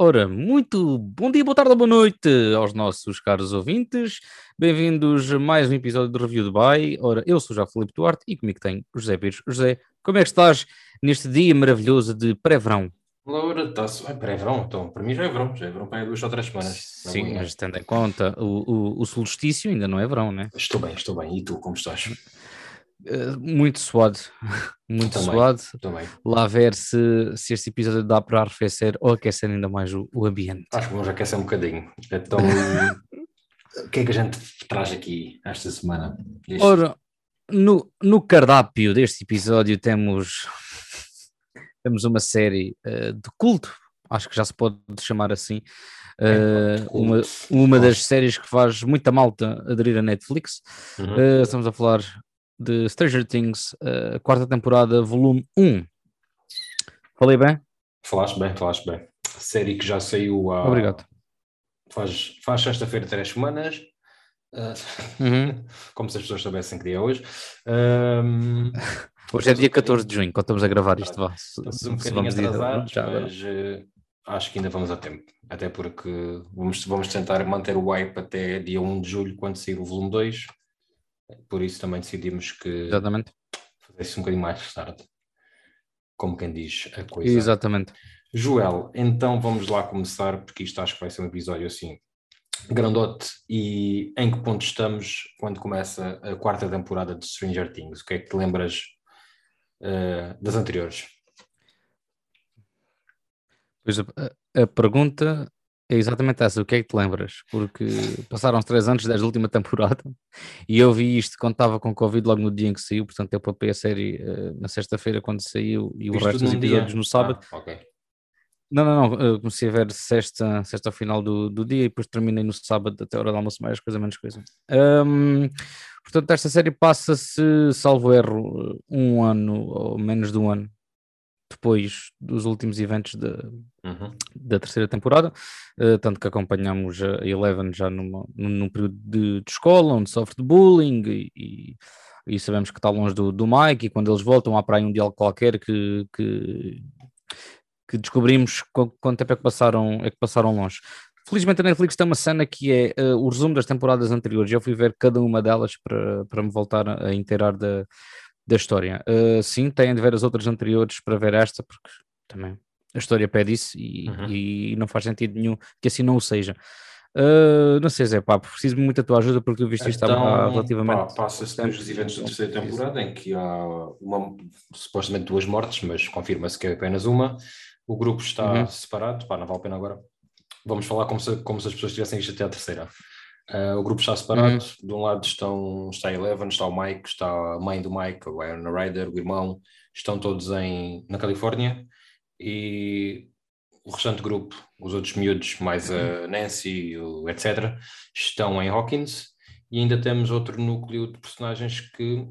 Ora, muito bom dia, boa tarde ou boa noite aos nossos caros ouvintes. Bem-vindos a mais um episódio do Review Dubai. Ora, eu sou já Felipe Duarte e comigo tenho o José Pires. José, como é que estás neste dia maravilhoso de pré-verão? Laura, está-se. Ah, pré-verão, então. Para mim já é verão, já é verão para aí duas ou três semanas. Sim, mas tendo em conta o, o, o solstício, ainda não é verão, né? Estou bem, estou bem. E tu, como estás? Uh, muito suado, muito também, suado. Também. Lá ver se, se este episódio dá para arrefecer ou aquecer ainda mais o, o ambiente. Acho que vamos aquecer um bocadinho. Então, o que é que a gente traz aqui esta semana? Este... Ora, no, no cardápio deste episódio temos, temos uma série uh, de culto, acho que já se pode chamar assim. Uh, uma, uma das séries que faz muita malta aderir a Netflix. Uhum. Uh, estamos a falar de Stranger Things, uh, quarta temporada, volume 1. Falei bem? Falaste bem, falaste bem. Série que já saiu há. Obrigado. Faz, faz sexta-feira três semanas. Uh, uhum. Como se as pessoas soubessem que dia é hoje. Um, hoje é dia 14 de junho, quando estamos a gravar isto. Vá, estamos um bocadinho atrasados, mas uh, acho que ainda vamos a tempo. Até porque vamos, vamos tentar manter o hype até dia 1 de julho, quando sair o volume 2 por isso também decidimos que Exatamente. fazesse um bocadinho mais tarde, como quem diz a coisa. Exatamente. Joel, então vamos lá começar, porque isto acho que vai ser um episódio assim grandote. E em que ponto estamos quando começa a quarta temporada de Stranger Things? O que é que te lembras uh, das anteriores? Pois a, a, pergunta é exatamente essa, o que é que te lembras? Porque passaram três anos desde a última temporada e eu vi isto quando estava com Covid logo no dia em que saiu, portanto eu papei a série uh, na sexta-feira quando saiu e Viste o resto dos episódios dia? no sábado. Ah, okay. Não, não, não, eu comecei a ver sexta, sexta ao final do, do dia e depois terminei no sábado até a hora do almoço, mais coisa, menos coisa. Um, portanto, esta série passa-se, salvo erro, um ano ou menos de um ano depois dos últimos eventos de, uhum. da terceira temporada, uh, tanto que acompanhamos a Eleven já numa, num período de, de, escola, onde sofre de bullying e, e, e, sabemos que está longe do, do Mike, e quando eles voltam há para aí um diálogo qualquer que, que, que descobrimos quanto tempo é que passaram, é que passaram longe. Felizmente a Netflix tem uma cena que é uh, o resumo das temporadas anteriores. Eu fui ver cada uma delas para, para me voltar a inteirar da, da história. Uh, sim, têm de ver as outras anteriores para ver esta, porque também a história pede isso e, uhum. e não faz sentido nenhum que assim não o seja. Uh, não sei, Zé, pá, preciso muito da tua ajuda porque eu visto isto então, relativamente. Passa-se dos eventos da terceira temporada em que há uma, supostamente duas mortes, mas confirma-se que é apenas uma. O grupo está uhum. separado, pá, não vale a pena agora. Vamos falar como se, como se as pessoas tivessem isto até a terceira. Uh, o grupo está separado. Uhum. De um lado estão, está a Eleven, está o Mike, está a mãe do Mike, o Aaron Ryder, o irmão, estão todos em, na Califórnia e o restante grupo, os outros miúdos, mais a Nancy, o, etc., estão em Hawkins e ainda temos outro núcleo de personagens que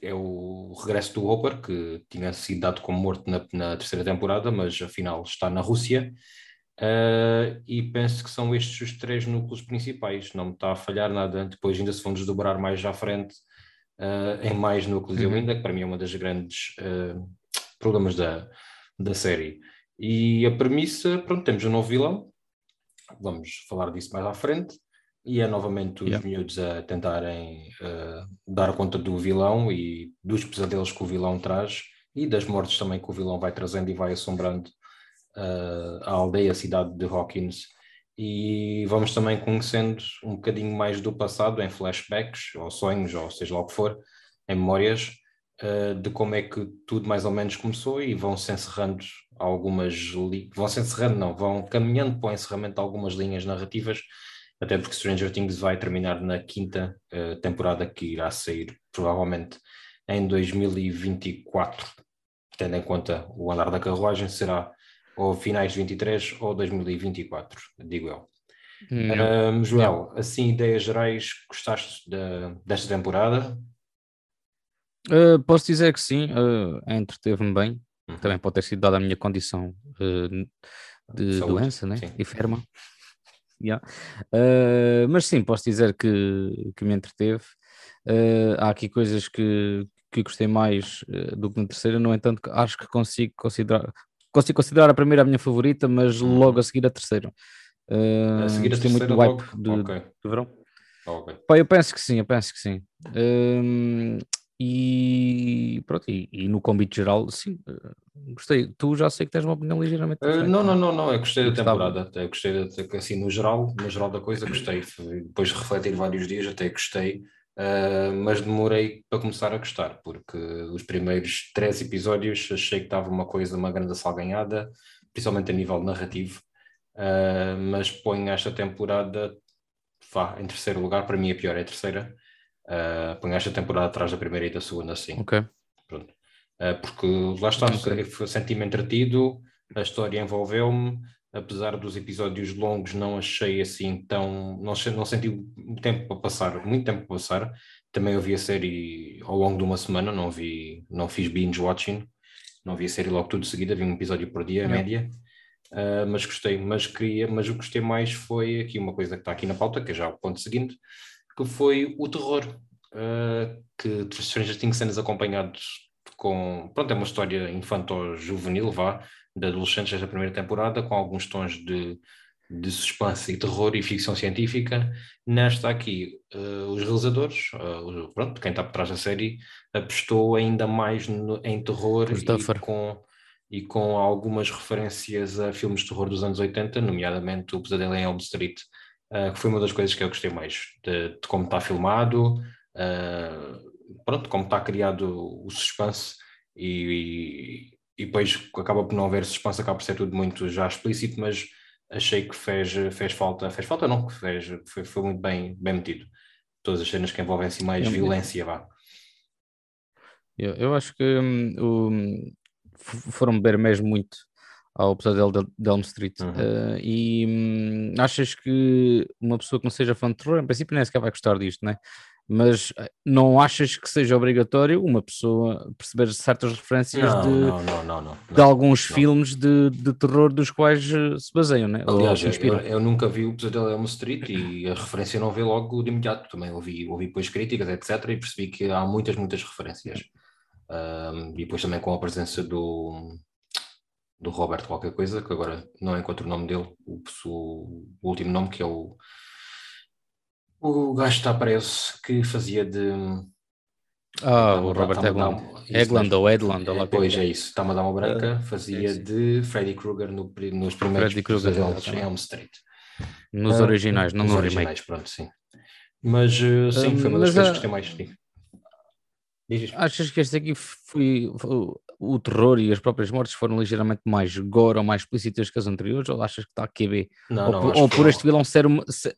é o regresso do Hopper, que tinha sido dado como morto na, na terceira temporada, mas afinal está na Rússia Uh, e penso que são estes os três núcleos principais, não me está a falhar nada. Depois ainda se vão desdobrar mais à frente uh, em mais núcleos uhum. ainda, que para mim é uma das grandes uh, problemas da, da série. E a premissa, pronto, temos um novo vilão, vamos falar disso mais à frente, e é novamente os yeah. miúdos a tentarem dar conta do vilão e dos pesadelos que o vilão traz e das mortes também que o vilão vai trazendo e vai assombrando uh, a aldeia, cidade de Hawkins, e vamos também conhecendo um bocadinho mais do passado em flashbacks, ou sonhos, ou seja lá o que for, em memórias, uh, de como é que tudo mais ou menos começou e vão se encerrando algumas, vão se encerrando não, vão caminhando para o encerramento de algumas linhas narrativas, até porque Stranger Things vai terminar na quinta uh, temporada que irá sair provavelmente em 2024, tendo em conta o andar da carruagem, será ou finais de 23 ou 2024, digo eu. Um, Joel, assim, ideias gerais, gostaste de, desta temporada? Uh, posso dizer que sim, uh, entreteve-me bem. Uhum. Também pode ter sido dada a minha condição uh, de Saúde. doença né? enferma. Yeah. Uh, mas sim, posso dizer que, que me entreteve. Há aqui coisas que, que gostei mais do que na terceira, no entanto, acho que consigo considerar, consigo considerar a primeira a minha favorita, mas uhum. logo a seguir a terceira. Uh, a seguir a terceira muito do hype de, okay. de verão. Okay. Pá, eu penso que sim, eu penso que sim. Uh, e pronto, e, e, no convite geral, sim, uh, gostei. Tu já sei que tens uma opinião ligeiramente diferente. Uh, não, não, não, não, eu gostei da temporada, até gostei de, assim, no geral, no geral da coisa, gostei. Depois de refletir vários dias, até gostei. Uh, mas demorei para começar a gostar, porque os primeiros três episódios achei que estava uma coisa, uma grande salganhada, principalmente a nível narrativo, uh, mas ponho esta temporada vá, em terceiro lugar, para mim a pior é a terceira, uh, ponho esta temporada atrás da primeira e da segunda, sim. Ok. Pronto. Uh, porque lá está, okay. senti-me entretido, a história envolveu-me, apesar dos episódios longos, não achei assim tão. Não, não senti tempo para passar, muito tempo para passar. Também eu vi a série ao longo de uma semana, não vi, não fiz binge watching, não vi a série logo tudo de seguida, vi um episódio por dia, a média. Uh, mas gostei, mas queria, mas o que gostei mais foi aqui uma coisa que está aqui na pauta, que é já o ponto seguinte, que foi o terror, uh, que Stranger Things cenas acompanhados com, pronto, é uma história infanto-juvenil, vá, de adolescentes desta primeira temporada, com alguns tons de, de suspense e terror e ficção científica. Nesta aqui, uh, os realizadores, uh, pronto, quem está por trás da série, apostou ainda mais no, em terror e com, e com algumas referências a filmes de terror dos anos 80, nomeadamente O Pesadelo em Elm Street, uh, que foi uma das coisas que eu gostei mais, de, de como está filmado, pronto, como está criado o suspense e, e depois acaba por não haver suspense, acaba por ser tudo muito já explícito, mas achei que fez, fez falta, fez falta não, que fez, foi, foi muito bem, bem metido. Todas as cenas que envolvem assim mais é violência, vá. Eu, eu acho que um, foram beber mesmo muito ao pesadelo de Elm Street. Uhum. Uh, e hum, achas que uma pessoa que não seja fã de terror, em princípio nem sequer vai gostar disto, né? Mas eh, não achas que seja obrigatório uma pessoa perceber certas referências não, de, não, não, de alguns filmes de, de terror dos quais eh, se baseiam, né? Aliás, eu, eu, nunca vi o Pesadelo Elm Street e a referência não veio logo de imediato. Também ouvi, ouvi depois críticas, etc. E percebi que há muitas, muitas referências. Um, e depois também com a presença do, do Roberto qualquer coisa, que agora não encontro o nome dele, o, o, o último nome, que é o o gajo está preso que fazia de. Ah, o Robert Egland. Egland ou Edland. É, pois é isso, está-me a dar uma branca, ah, fazia é de Freddy Krueger no, nos primeiros Freddy Krueger em Elm Street. Nos uh, originais, não nos no originais, remake. pronto, sim. Mas uh, sim, foi uma das coisas que gostei mais. Sim. Achas que este aqui foi, foi, o terror e as próprias mortes foram ligeiramente mais gore ou mais explícitas que as anteriores? Ou achas que está a QB? Não, ou, não, ou por este vilão ser, ser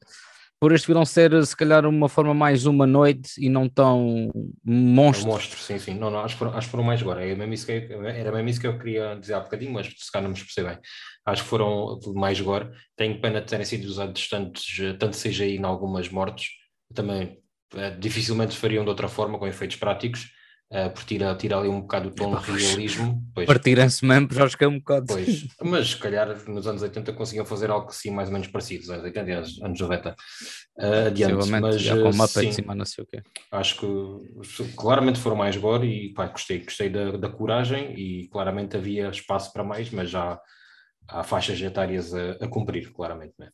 por este vilão ser se calhar uma forma mais humanoide e não tão monstro. monstro, sim, sim. Não, não, acho, que foram, acho que foram mais agora. Era mesmo, isso que eu, era mesmo isso que eu queria dizer há bocadinho, mas se calhar não me expressei bem. Acho que foram mais agora. Tenho pena de terem sido usados tantos, tanto CGI em algumas mortes. Também é, dificilmente fariam de outra forma, com efeitos práticos uh, por tirar, tirar ali um bocado o tom de realismo. Partirem-se mesmo, já acho que é um bocado. Pois, mas se calhar nos anos 80 conseguiam fazer algo assim mais ou menos parecido, anos 80 e anos 90 uh, adiante. Mas, já com uma sim, cima, não sei o quê. Acho que claramente foram mais gore e pá, gostei, gostei da, da coragem e claramente havia espaço para mais, mas já há faixas etárias a, a cumprir, claramente. Né?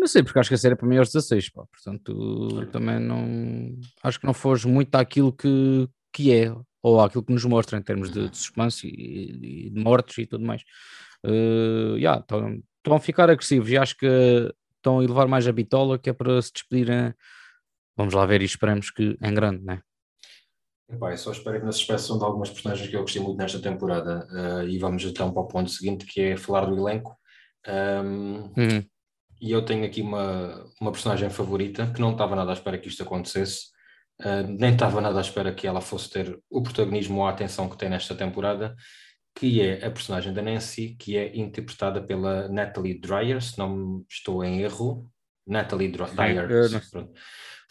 Não sei, porque acho que a série é para mim é aos 16, pá. portanto também não. Acho que não foge muito àquilo que, que é, ou àquilo que nos mostra em termos de, de suspense e, e, de mortes e tudo mais. Uh, yeah, estão a ficar agressivos e acho que estão a elevar mais a bitola, que é para se despedirem. Vamos lá ver e esperemos que em grande, né? Epá, eu só espero que não se espeçam de algumas personagens que eu gostei muito nesta temporada. Uh, e vamos então para o ponto seguinte, que é falar do elenco. Um, uhum e eu tenho aqui uma, uma personagem favorita que não estava nada à espera que isto acontecesse, uh, nem estava nada à espera que ela fosse ter o protagonismo ou a atenção que tem nesta temporada, que é a personagem da Nancy, que é interpretada pela Natalie Dreyer, se não estou em erro. Natalie Dreyer.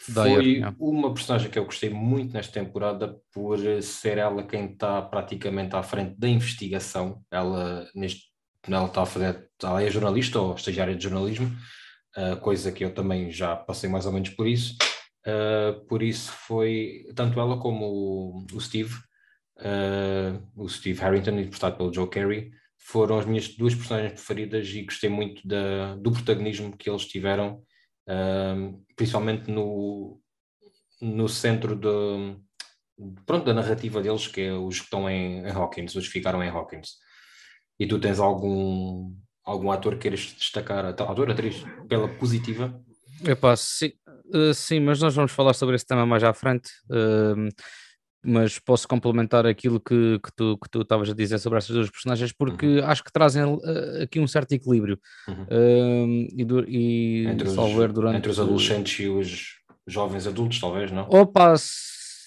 Foi uma personagem que eu gostei muito nesta temporada por ser ela quem está praticamente à frente da investigação. Ela, neste ela está a fazer, ela é jornalista ou estagiária de jornalismo, uh, coisa que eu também já passei mais ou menos por isso. Uh, por isso foi tanto ela como o, Steve uh, o Steve Harrington, interpretado pelo Joe Carey, foram as minhas duas personagens preferidas e gostei muito da, do protagonismo que eles tiveram, principalmente no, no centro de, pronto, da narrativa deles, que é os que estão em, em Hawkins, os que ficaram em Hawkins. E tu tens algum, algum ator que queiras destacar, ator, atriz, pela positiva? Epá, sim, uh, sim, mas nós vamos falar sobre esse tema mais à frente. Uh, mas posso complementar aquilo que, que tu que tu estavas a dizer sobre essas duas personagens porque uhum. acho que trazem uh, aqui um certo equilíbrio uhum. uh, e, do, e entre, os, durante entre os adolescentes e os jovens adultos talvez não opa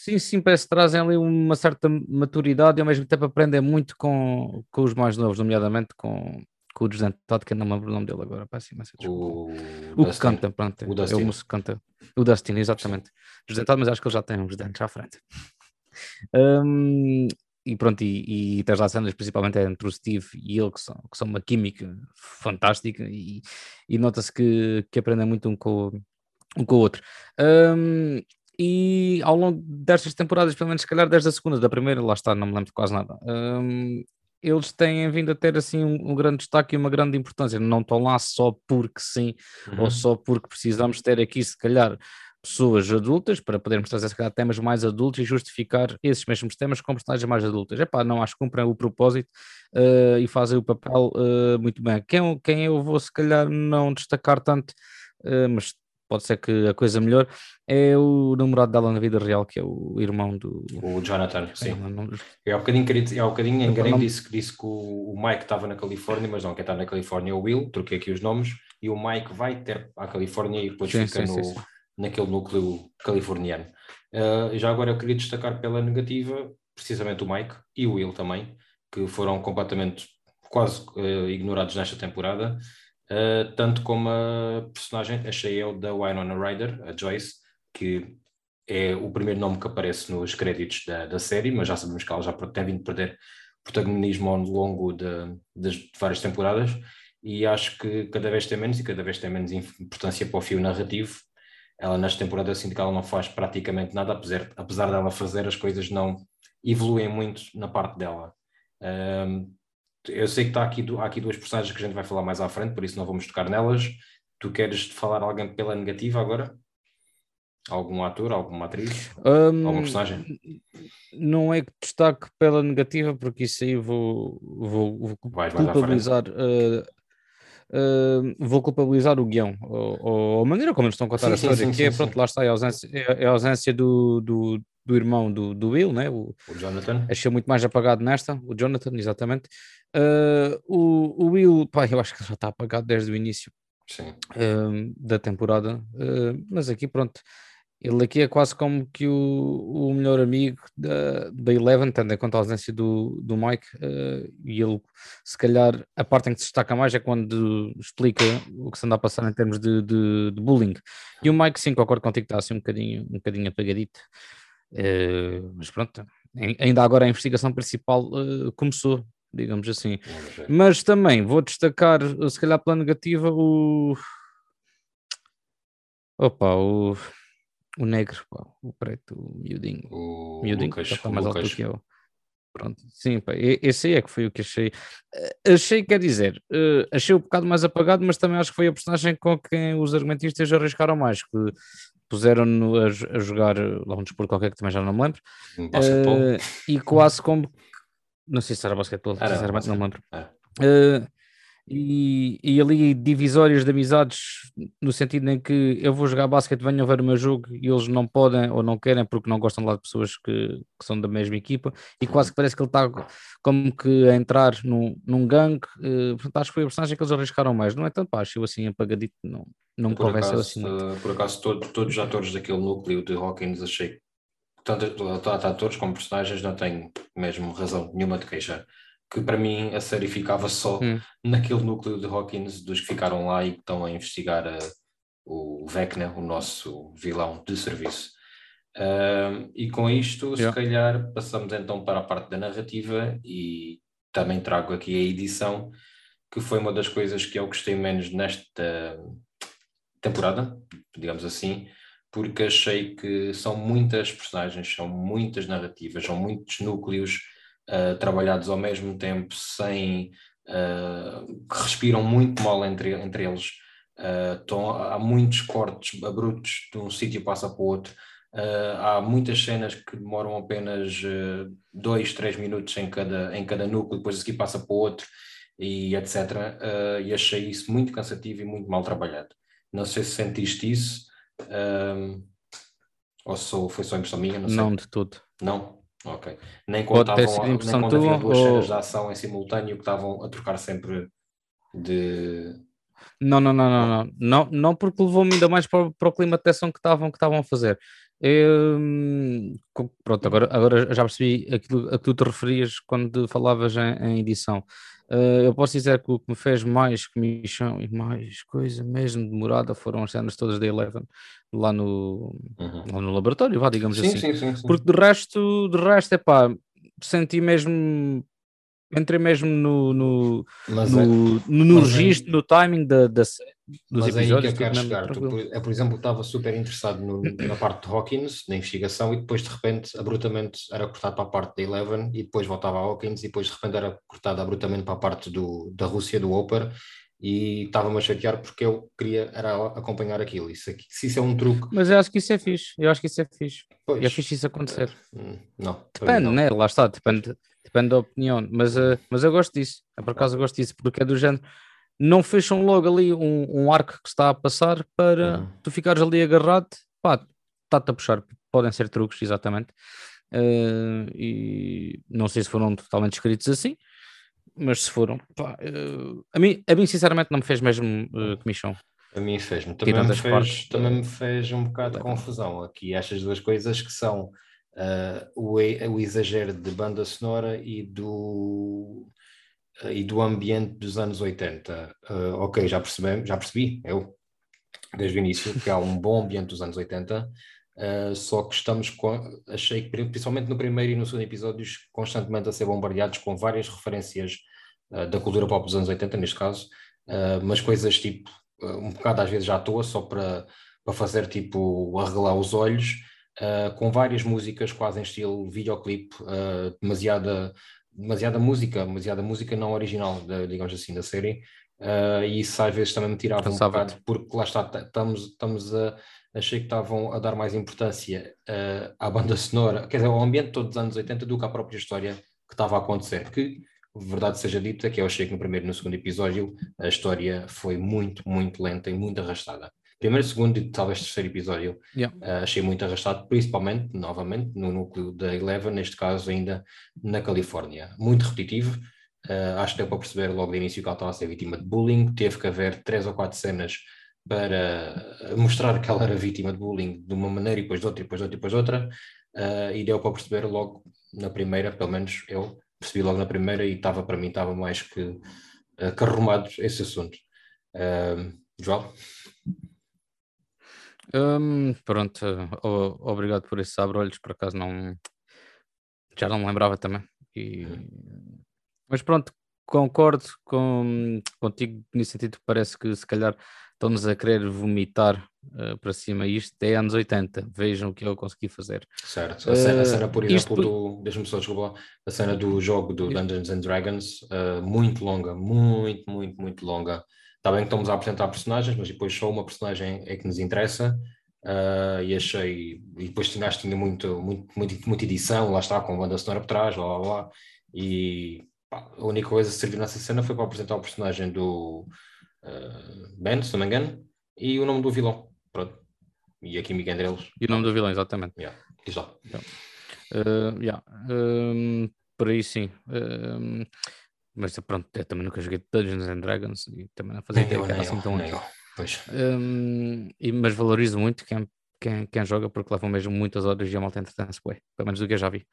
sim sim parece que trazem ali uma certa maturidade e ao mesmo tempo aprendem muito com, com os mais novos nomeadamente com com o desdentado, que eu não me lembro o nome dele agora, peço imensa O, o que canta, pronto, o Dustin. é o músico que canta. O Dustin, exatamente. Desdentado, mas acho que ele já tem uns dentes à frente. Um, e pronto, e, e tens lá cenas principalmente entre o Steve e ele, que são, que são uma química fantástica, e, e nota-se que, que aprendem muito um com, um com o outro. Um, e ao longo destas temporadas, pelo menos se calhar desde a segunda, da primeira, lá está, não me lembro de quase nada. Um, eles têm vindo a ter assim um, um, grande destaque e uma grande importância. Não estão lá só porque sim, uhum. ou só porque precisamos ter aqui, se calhar, pessoas adultas para podermos trazer se calhar, temas mais adultos e justificar esses mesmos temas com personagens mais adultas. Epá, não acho que cumprem o propósito uh, e fazem o papel uh, muito bem. Quem, quem eu vou se calhar não destacar tanto, uh, mas pode ser que a coisa melhor, é o namorado dela na vida real, que é o irmão do. O Jonathan, sim. É, é um bocadinho, é um bocadinho enganei disse, disse que o, o Mike estava na Califórnia, mas não, quem está na Califórnia é o Will, troquei aqui os nomes, e o Mike vai ter à Califórnia e depois sim, fica sim, no. Sim, naquele núcleo californiano. Uh, já agora eu queria destacar pela negativa, precisamente o Mike e o Will também, que foram completamente quase uh, ignorados nesta temporada, uh, tanto como a personagem, achei eu, da Winona Ryder, a Joyce, que é o primeiro nome que aparece nos créditos da, da série, mas já sabemos que ela já tem vindo perder protagonismo ao longo de, das várias temporadas, e acho que cada vez tem menos e cada vez tem menos importância para o fio narrativo, ela nesta temporada sinto que ela não faz praticamente nada, apesar, apesar dela fazer, as coisas não evoluem muito na parte dela. Um, eu sei que está aqui, há aqui duas personagens que a gente vai falar mais à frente, por isso não vamos tocar nelas. Tu queres falar alguém pela negativa agora? Algum ator, alguma atriz? Um, alguma personagem? Não é que destaque pela negativa, porque isso aí vou, vou, vou culpabilizar uh, uh, vou culpabilizar o guião, ou, ou, a maneira como eles estão a contar sim, a história, sim, sim, que é, pronto, lá está, é a ausência, é a ausência do, do, do irmão do, do Will, né? o, o Jonathan. Achei muito mais apagado nesta, o Jonathan, exatamente. Uh, o, o Will, pá, eu acho que já está apagado desde o início uh, da temporada, uh, mas aqui, pronto, ele aqui é quase como que o, o melhor amigo da, da Eleven, tendo em conta a ausência do, do Mike, e ele, se calhar, a parte em que se destaca mais é quando explica o que se anda a passar em termos de, de, de bullying. E o Mike, sim, concordo contigo, está assim um bocadinho, um bocadinho apagadito. Uh, mas pronto, ainda agora a investigação principal uh, começou, digamos assim. Mas também vou destacar, se calhar pela negativa, o. Opa, o o negro, pá, o preto, o miudinho. O miudinho, Lucas, está mais Lucas. alto que eu. Pronto, sim, pá, esse aí é que foi o que achei. Achei, quer dizer, achei um bocado mais apagado, mas também acho que foi a personagem com quem os argumentistas arriscaram mais, que puseram-no a, a, jogar lá um desporto qualquer que também já não me lembro. Uh, e quase como. Não sei se era basquetebol, era, sinceramente não me lembro. Uh, e, e ali divisórias de amizades no sentido em que eu vou jogar basquete, venham ver o meu jogo e eles não podem ou não querem porque não gostam lá de pessoas que, que são da mesma equipa e quase que parece que ele está como que a entrar num, num gangue, uh, portanto acho que foi a personagem que eles arriscaram mais, não é tanto, pá, acho eu assim apagadito, não, não me convenceu assim muito. Uh, por acaso todo, todos os atores daquele núcleo de Hawkins achei tanto, tanto atores como personagens não tenho mesmo razão nenhuma de queixar que para mim a série ficava só hum. naquele núcleo de Hawkins dos que ficaram lá e que estão a investigar a, o Vecna, o nosso vilão de serviço. Uh, e com isto, yeah. se calhar, passamos então para a parte da narrativa e também trago aqui a edição, que foi uma das coisas que eu gostei menos nesta temporada, digamos assim, porque achei que são muitas personagens, são muitas narrativas, são muitos núcleos uh, trabalhados ao mesmo tempo, sem uh, que respiram muito mal entre, entre eles. Uh, há muitos cortes abruptos de um sítio passa para o outro. Uh, há muitas cenas que demoram apenas uh, dois, três minutos em cada, em cada núcleo, depois aqui passa para o outro e etc. Uh, e achei isso muito cansativo e muito mal trabalhado. Não sei se sentiste isso ou sou, foi só impressão minha. Não, não de tudo. Não? Ok. Nem quando, Pode estavam, nem quando tua, duas ou... cenas de ação em simultâneo que estavam a trocar sempre de. Não, não, não, não, não, não, não porque levou-me ainda mais para, para o clima de tensão que estavam, que estavam a fazer. Eu, pronto, agora, agora já percebi aquilo a que tu te referias quando falavas em, em edição. Uh, eu posso dizer que o que me fez mais comichão e mais coisa mesmo demorada foram as cenas todas da Eleven lá no, uhum. lá no laboratório, vá, digamos sim, assim. Sim, sim, sim. Porque de resto, de resto, é pá, senti mesmo entrei mesmo no, no, no, no, no registro, no timing da, da, dos mas episódios. Aí que eu quero chegar. Tu, por, eu, por exemplo, estava super interessado no, na parte de Hawkins, na investigação, e depois de repente, abruptamente, era cortado para a parte da Eleven, e depois voltava a Hawkins, e depois de repente era cortado abruptamente para a parte do, da Rússia, do Oper, e estava-me a chatear porque eu queria era acompanhar aquilo. Isso, aqui, se isso é um truque. Mas eu acho que isso é fixe. Eu acho que isso é fixe. Pois, é fixe isso acontecer. Uh, não. Depende, não. né? Lá está, depende, depende da opinião. Mas, uh, mas eu gosto disso. É por acaso eu gosto disso, porque é do género. Não fecham logo ali um, um arco que está a passar para uhum. tu ficares ali agarrado. Pá, está-te a puxar. Podem ser truques, exatamente. Uh, e não sei se foram totalmente escritos assim mas se foram, pá, uh, a, mim, a mim sinceramente não me fez mesmo uh, comichão. A mim fez-me, também, me fez, partes, também me fez um bocado de confusão aqui, estas duas coisas que são uh, o, o exagero de banda sonora e do, e do ambiente dos anos 80. Uh, ok, já, percebi, já percebi, eu, desde o início, que há um bom ambiente dos anos 80, Uh, só que estamos com, achei que principalmente no primeiro e no segundo episódios constantemente a ser bombardeados com várias referências uh, da cultura pop dos anos 80 neste caso, uh, mas coisas tipo um bocado às vezes já à toa só para, para fazer tipo arregalar os olhos com várias músicas quase em estilo videoclipe demasiada, demasiada música demasiada música não original digamos assim da série e isso às vezes também me tirava um bocado porque lá está, estamos, estamos a achei que estavam a dar mais importância uh, à banda sonora, quer dizer, ao ambiente todo dos anos 80 do que à própria história que estava a acontecer. Que, verdade seja dita, que eu achei que no primeiro e no segundo episódio a história foi muito, muito lenta e muito arrastada. Primeiro, segundo e talvez terceiro episódio yeah. uh, achei muito arrastado, principalmente, novamente, no núcleo da Eleven, neste caso ainda na Califórnia. Muito repetitivo, uh, acho que deu para perceber logo de início que ela estava a ser vítima de bullying, teve que haver três ou quatro cenas para mostrar que ela era vítima de bullying de uma maneira e depois de outra, e depois de outra, e depois de outra, uh, e deu para perceber logo na primeira, pelo menos eu percebi logo na primeira e estava para mim, estava mais que uh, carrumado esse assunto. Uh, João? Um, pronto, obrigado por esse abre-olhos, por acaso não já não me lembrava também. E... Uhum. Mas pronto, concordo com, contigo nesse sentido, parece que se calhar estão-nos a querer vomitar uh, para cima. Isto é anos 80, vejam o que eu consegui fazer. Certo, a cena, a cena por exemplo, isto... do, deixa-me só desculpar, a cena do jogo do Dungeons and Dragons, uh, muito longa, muito, muito, muito longa. Está bem que estamos a apresentar personagens, mas depois só uma personagem é que nos interessa. Uh, e achei, e depois tinha, tinha muito, muito, muito, muita edição, lá está, com banda sonora por trás, lá, lá, lá. E pá, a única coisa que serviu nessa cena foi para apresentar o personagem do, uh, Ben, se não me engano, e o nome do vilão. Pronto. E a química entre eles. E o nome do vilão, exatamente. Yeah. Diz lá. Uh, yeah. um, por aí sim. Um, mas pronto, eu também nunca joguei Dungeons and Dragons e também não fazia ideia que era assim tão antes. Um, e, mas valorizo muito quem, quem, quem joga porque levam mesmo muitas horas e a malta entretém-se pelo menos do que eu já vi.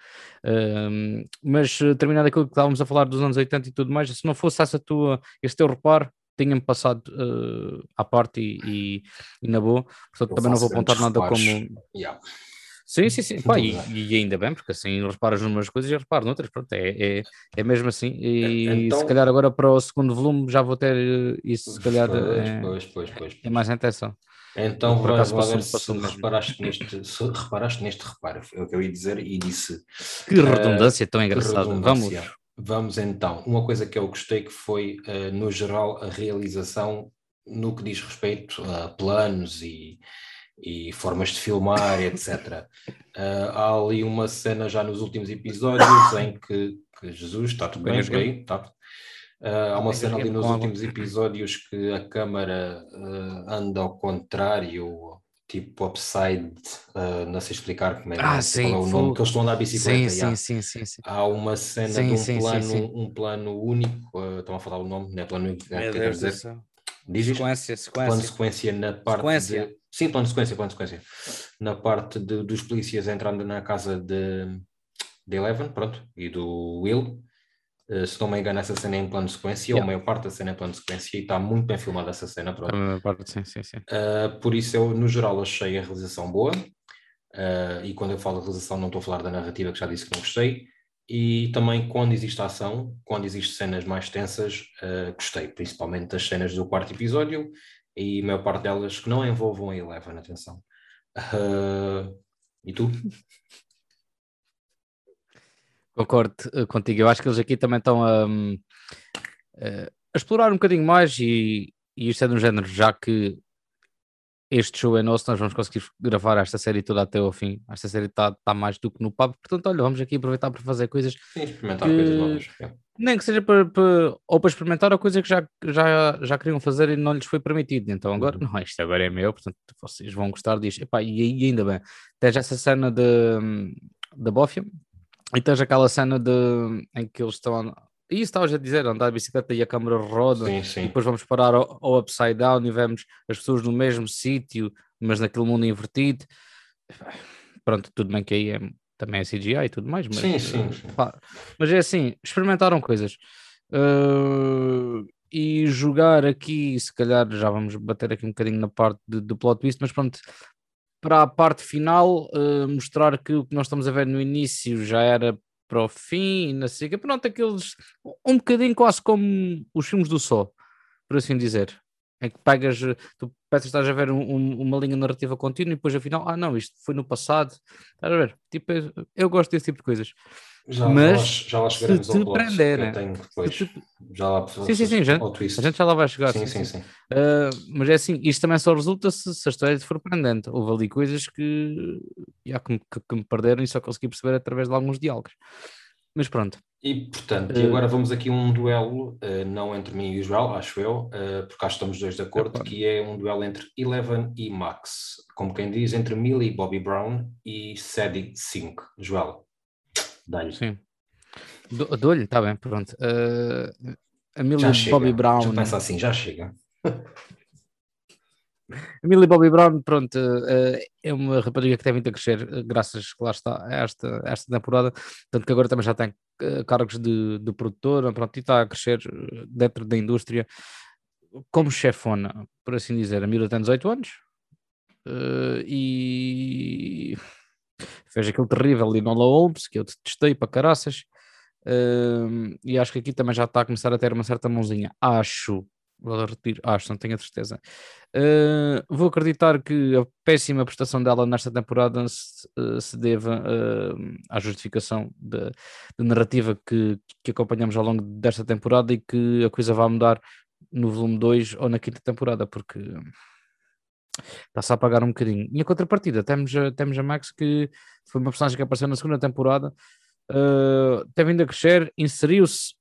Um, mas terminado aquilo que estávamos a falar dos anos 80 e tudo mais, se não fosse essa tua, esse teu reparo, tinha-me passado uh, à parte e, e, e, na boa, portanto eu também não vou apontar nada como. Yeah. Sim, sim, sim. Pá, e, e, ainda bem, porque assim reparas numas coisas e reparo noutras. Pronto, é, é, é mesmo assim. E então, se calhar agora para o segundo volume já vou ter eh, isso, se calhar. Pois, é, pois, pois, pois, é mais intenção. Então, por acaso, passou, se, passou reparaste, neste, se reparaste neste reparo, é o que eu ia dizer e disse. Que redundância uh, tão engraçada. Vamos. Vamos então. Uma coisa que eu gostei que foi, uh, no geral, a realização no que diz respeito a planos e, e formas de filmar, etc. Uh, eh, há ali uma cena já nos últimos episódios em que, que Jesus, está tudo bem, joguei, tá. Uh, há uma cena ali nos últimos episódios que a câmara uh, anda ao contrário, tipo upside, uh, não sei explicar como é, ah, sim, qual é o nome, que eles estão a andar a bicicleta. Sim, sim, sim, sim, Há uma cena sim, de um, sim, plano, sim, um plano único, uh, estão a falar o nome, não é plano único, é, quer dizer. Diz sequência, sequência. Plano de sequência na parte sequência. De, sim, plano de sequência, plano de sequência. Na parte de, dos polícias entrando na casa de, de Eleven, pronto, e do Will Uh, se não me engano, essa cena é em plano de sequência, yeah. ou a maior parte da cena é em plano de sequência, e está muito bem filmada essa cena. Pronto. A parte, sim, sim, sim. Uh, por isso, eu, no geral, achei a realização boa. Uh, e quando eu falo de realização, não estou a falar da narrativa, que já disse que não gostei. E também, quando existe ação, quando existem cenas mais tensas, gostei, principalmente das cenas do quarto episódio, e a maior parte delas que não envolvam a Eleven, atenção. e tu? Concordo eh, contigo. Eu acho que eles aqui também estão a, hum, a, explorar um bocadinho mais e, e isto é de um género, já que este show é nosso, nós vamos conseguir gravar esta série toda até ao fim. Esta série está tá mais do que no pub, portanto, olha, vamos aqui aproveitar para fazer coisas. Sim, experimentar que, coisas novas. Nem que seja para, para, ou para experimentar ou coisa que já, já, já queriam fazer e não lhes foi permitido. Então agora, uhum. não, isto agora é meu, portanto, vocês vão gostar disto. Epá, e, e ainda bem, tens essa cena de, da Bófia, e tens aquela cena de, em que eles estão. E isso estavas a dizer, andar de bicicleta e a câmera roda, sim, sim. e depois vamos parar ao, ao upside down e vemos as pessoas no mesmo sítio, mas naquele mundo invertido. Pronto, tudo bem que aí é, também é CGI e tudo mais, mas, sim, sim. Pá, mas é assim, experimentaram coisas. Uh, e jogar aqui, se calhar já vamos bater aqui um bocadinho na parte do plot twist, mas pronto, para a parte final, uh, mostrar que o que nós estamos a ver no início já era para o fim, na siga, pronto, aqueles um bocadinho quase como os filmes do Sol, por assim dizer. Em que pegas, tu pensas estás a ver um, um, uma linha narrativa contínua e depois afinal, ah não, isto foi no passado, estás a ver? Tipo, eu, gosto desse tipo de coisas. Já, mas já lá, já lá se te prender, né? Te... Já lá, sim, sim, sim, já, a gente já lá vai chegar. Sim, sim, sim. sim. Uh, mas é assim, isto também só resulta se, se a história for prendente. Houve ali coisas que, já, que, que, que me perderam e só consegui perceber através de alguns diálogos. Mas pronto. E portanto, uh, e agora vamos aqui um duelo, uh, não entre mim e o Joel, acho eu, uh, porque acho que estamos dois de acordo, é que é um duelo entre Eleven e Max, como quem diz, entre Millie e Bobby Brown e Sadie 5. Joel, Dá-lhe. Sim. Dou-lhe, está bem, pronto. Uh, a Millie Bobby Brown. Já pensa assim, já chega. A Millie Bobby Brown, pronto, uh, é uma rapariga que tem vindo a crescer, uh, graças, lá está, a esta, a esta temporada, tanto que agora também já tem uh, cargos de, de produtora, pronto, e está a crescer dentro da indústria como chefona, por assim dizer. A Millie tem 18 anos e fez aquele terrível Linola Holmes, que eu testei para caraças, e acho que aqui também já está a começar a ter uma certa mãozinha, acho, vou repetir, acho, não tenho a certeza. Uh, vou acreditar que a péssima prestação dela nesta temporada se, uh, se deva uh, à justificação de narrativa que, que acompanhamos ao longo desta temporada e que a coisa vai mudar no volume 2 ou na quinta temporada, porque está-se a apagar um bocadinho. E a contrapartida, temos, temos a Max, que foi uma personagem que apareceu na segunda temporada, uh, tem vindo a crescer, inseriu-se,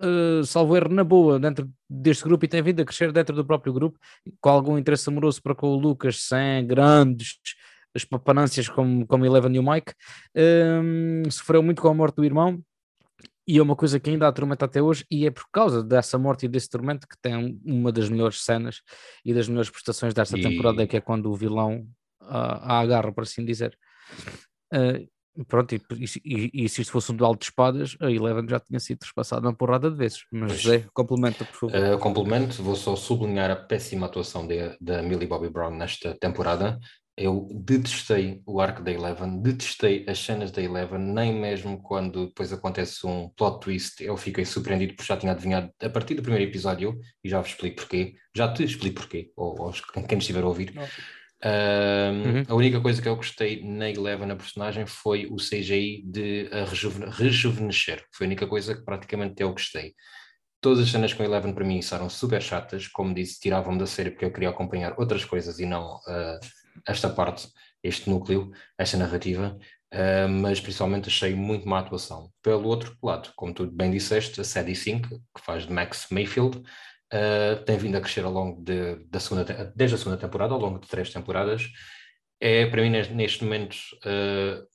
uh, salvo erro, na boa, dentro deste grupo e tem vindo a crescer dentro do próprio grupo, com algum interesse amoroso para com o Lucas, sem grandes espapanâncias como, como Eleven e o Mike. Uh, sofreu muito com a morte do irmão, e é uma coisa que ainda atormenta até hoje, e é por causa dessa morte e desse tormento que tem uma das melhores cenas e das melhores prestações desta e... temporada, que é quando o vilão uh, a agarra, por assim dizer. Uh, pronto, e, e, e, se isto fosse um duelo de espadas, a Eleven já tinha sido trespassada uma porrada de vezes. Mas José, complementa, por favor. Uh, complemento, vou só sublinhar a péssima atuação da Millie Bobby Brown nesta temporada. eu detestei o arco da Eleven, detestei as cenas da Eleven, nem mesmo quando depois acontece um plot twist, eu fiquei surpreendido porque já tinha adivinhado a partir do primeiro episódio, e já vos explico porquê, já te explico porquê, ou, ou quem estiver a ouvir. Uhum. A única coisa que eu gostei na Eleven, na personagem, foi o CGI de a rejuven rejuvenescer, foi a única coisa que praticamente eu gostei. Todas as cenas com Eleven para mim eram super chatas, como disse, tiravam-me da série porque eu queria acompanhar outras coisas e não uh, esta parte, este núcleo, esta narrativa, uh, mas principalmente achei muito má atuação. Pelo outro lado, como tu bem disseste, a Sadie Sink, que faz de Max Mayfield, uh, tem vindo a crescer ao longo de, da segunda, desde a segunda temporada, ao longo de três temporadas. É, para mim, neste momento, uh,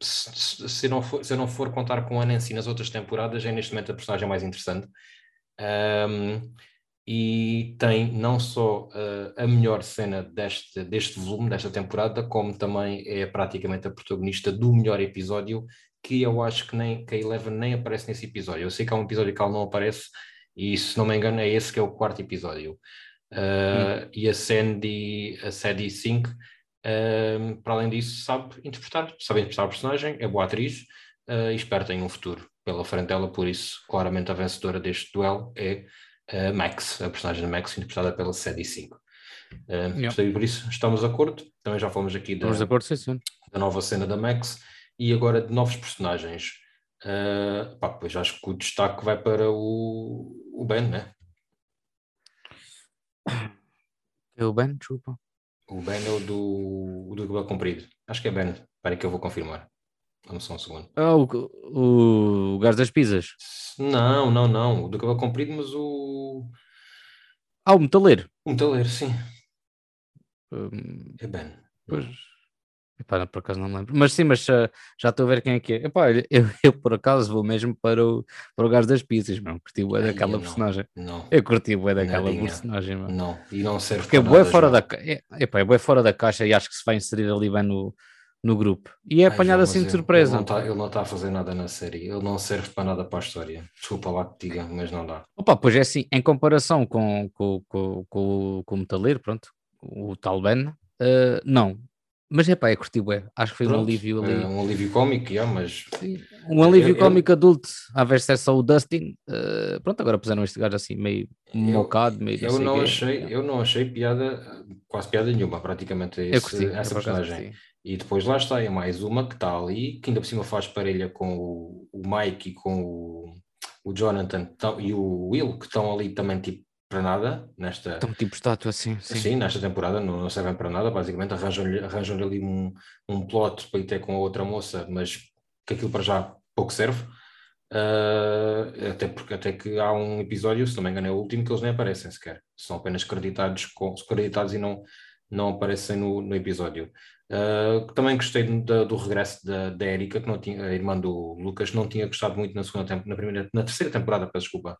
se, se, não for, se eu não for contar com a Nancy nas outras temporadas, é neste momento a personagem mais interessante. Um, e tem não só uh, a melhor cena deste, deste volume, desta temporada, como também é praticamente a protagonista do melhor episódio, que eu acho que, nem, que a Eleven nem aparece nesse episódio. Eu sei que há um episódio que ela não aparece, e se não me engano é esse que é o quarto episódio. Uh, hum. E a Sandy, a Sadie Sink, uh, para além disso, sabe interpretar, sabe interpretar a personagem, é boa atriz uh, e espero ter um futuro pela frente dela, por isso, claramente a vencedora deste duelo é Max, a personagem de Max, interpretada pela Sadie 5. Uh, yeah. por isso, estamos de acordo. Também já falamos aqui da, acordo, sim, sim. da nova cena da Max e agora de novos personagens. Uh, pá, pois acho que o destaque vai para o, o Ben, né? É o Ben, desculpa. O Ben é o do, o do cabelo comprido. Acho que é Ben. Espera que eu vou confirmar. Vamos só um segundo. Ah, o, o, o gajo das pizzas. Não, não, não. O do cabelo comprido, mas o. Ah, o metaleiro. O metaleiro, sim. Hum, é Ben. Pois. Epá, por acaso não me lembro. Mas sim, mas já, já estou a ver quem é que é. Epá, eu, eu por acaso vou mesmo para o, para o gajo das pizzas, mano. Curti o daquela personagem. Não. Eu curti o daquela Nadinha. personagem, mano. Não, e não serve Porque é boa fora da é, epá, é fora da caixa e acho que se vai inserir ali bem no, no grupo. E é apanhado Ai, assim de surpresa. Ele não, está, a fazer nada na série, ele não serve para nada para a história. Desculpa lá que diga, mas não dá. Opa, pois é assim, em comparação com, com, com, com, com o Metaleiro, pronto, o tal Ben, uh, não. Mas é pá, é curti, é. acho que foi pronto, um alívio ali. É um alívio cómico, yeah, mas. Sim, um alívio cómico adulto, a ver se é só o Dustin. Uh, pronto, agora puseram este gajo assim meio mocado, meio. Eu não, achei, eu não achei piada, quase piada nenhuma, praticamente, esse, curti, essa personagem. E depois lá está, é mais uma que está ali, que ainda por cima faz parelha com o, o Mike e com o, o Jonathan e o Will, que estão ali também tipo para nada nesta. Estão tipo estátua, assim. Sim. sim, nesta temporada não, não servem para nada, basicamente arranjam-lhe arranjam ali um, um plot para ir ter com a outra moça, mas que aquilo para já pouco serve. Uh, até porque até que há um episódio, se não me engano, é o último que eles nem aparecem sequer, são apenas creditados, com, creditados e não, não aparecem no, no episódio. Uh, também gostei do, do regresso da, da Erika, que não tinha, a irmã do Lucas, não tinha gostado muito na segunda temporada, na primeira, na terceira temporada, peço desculpa,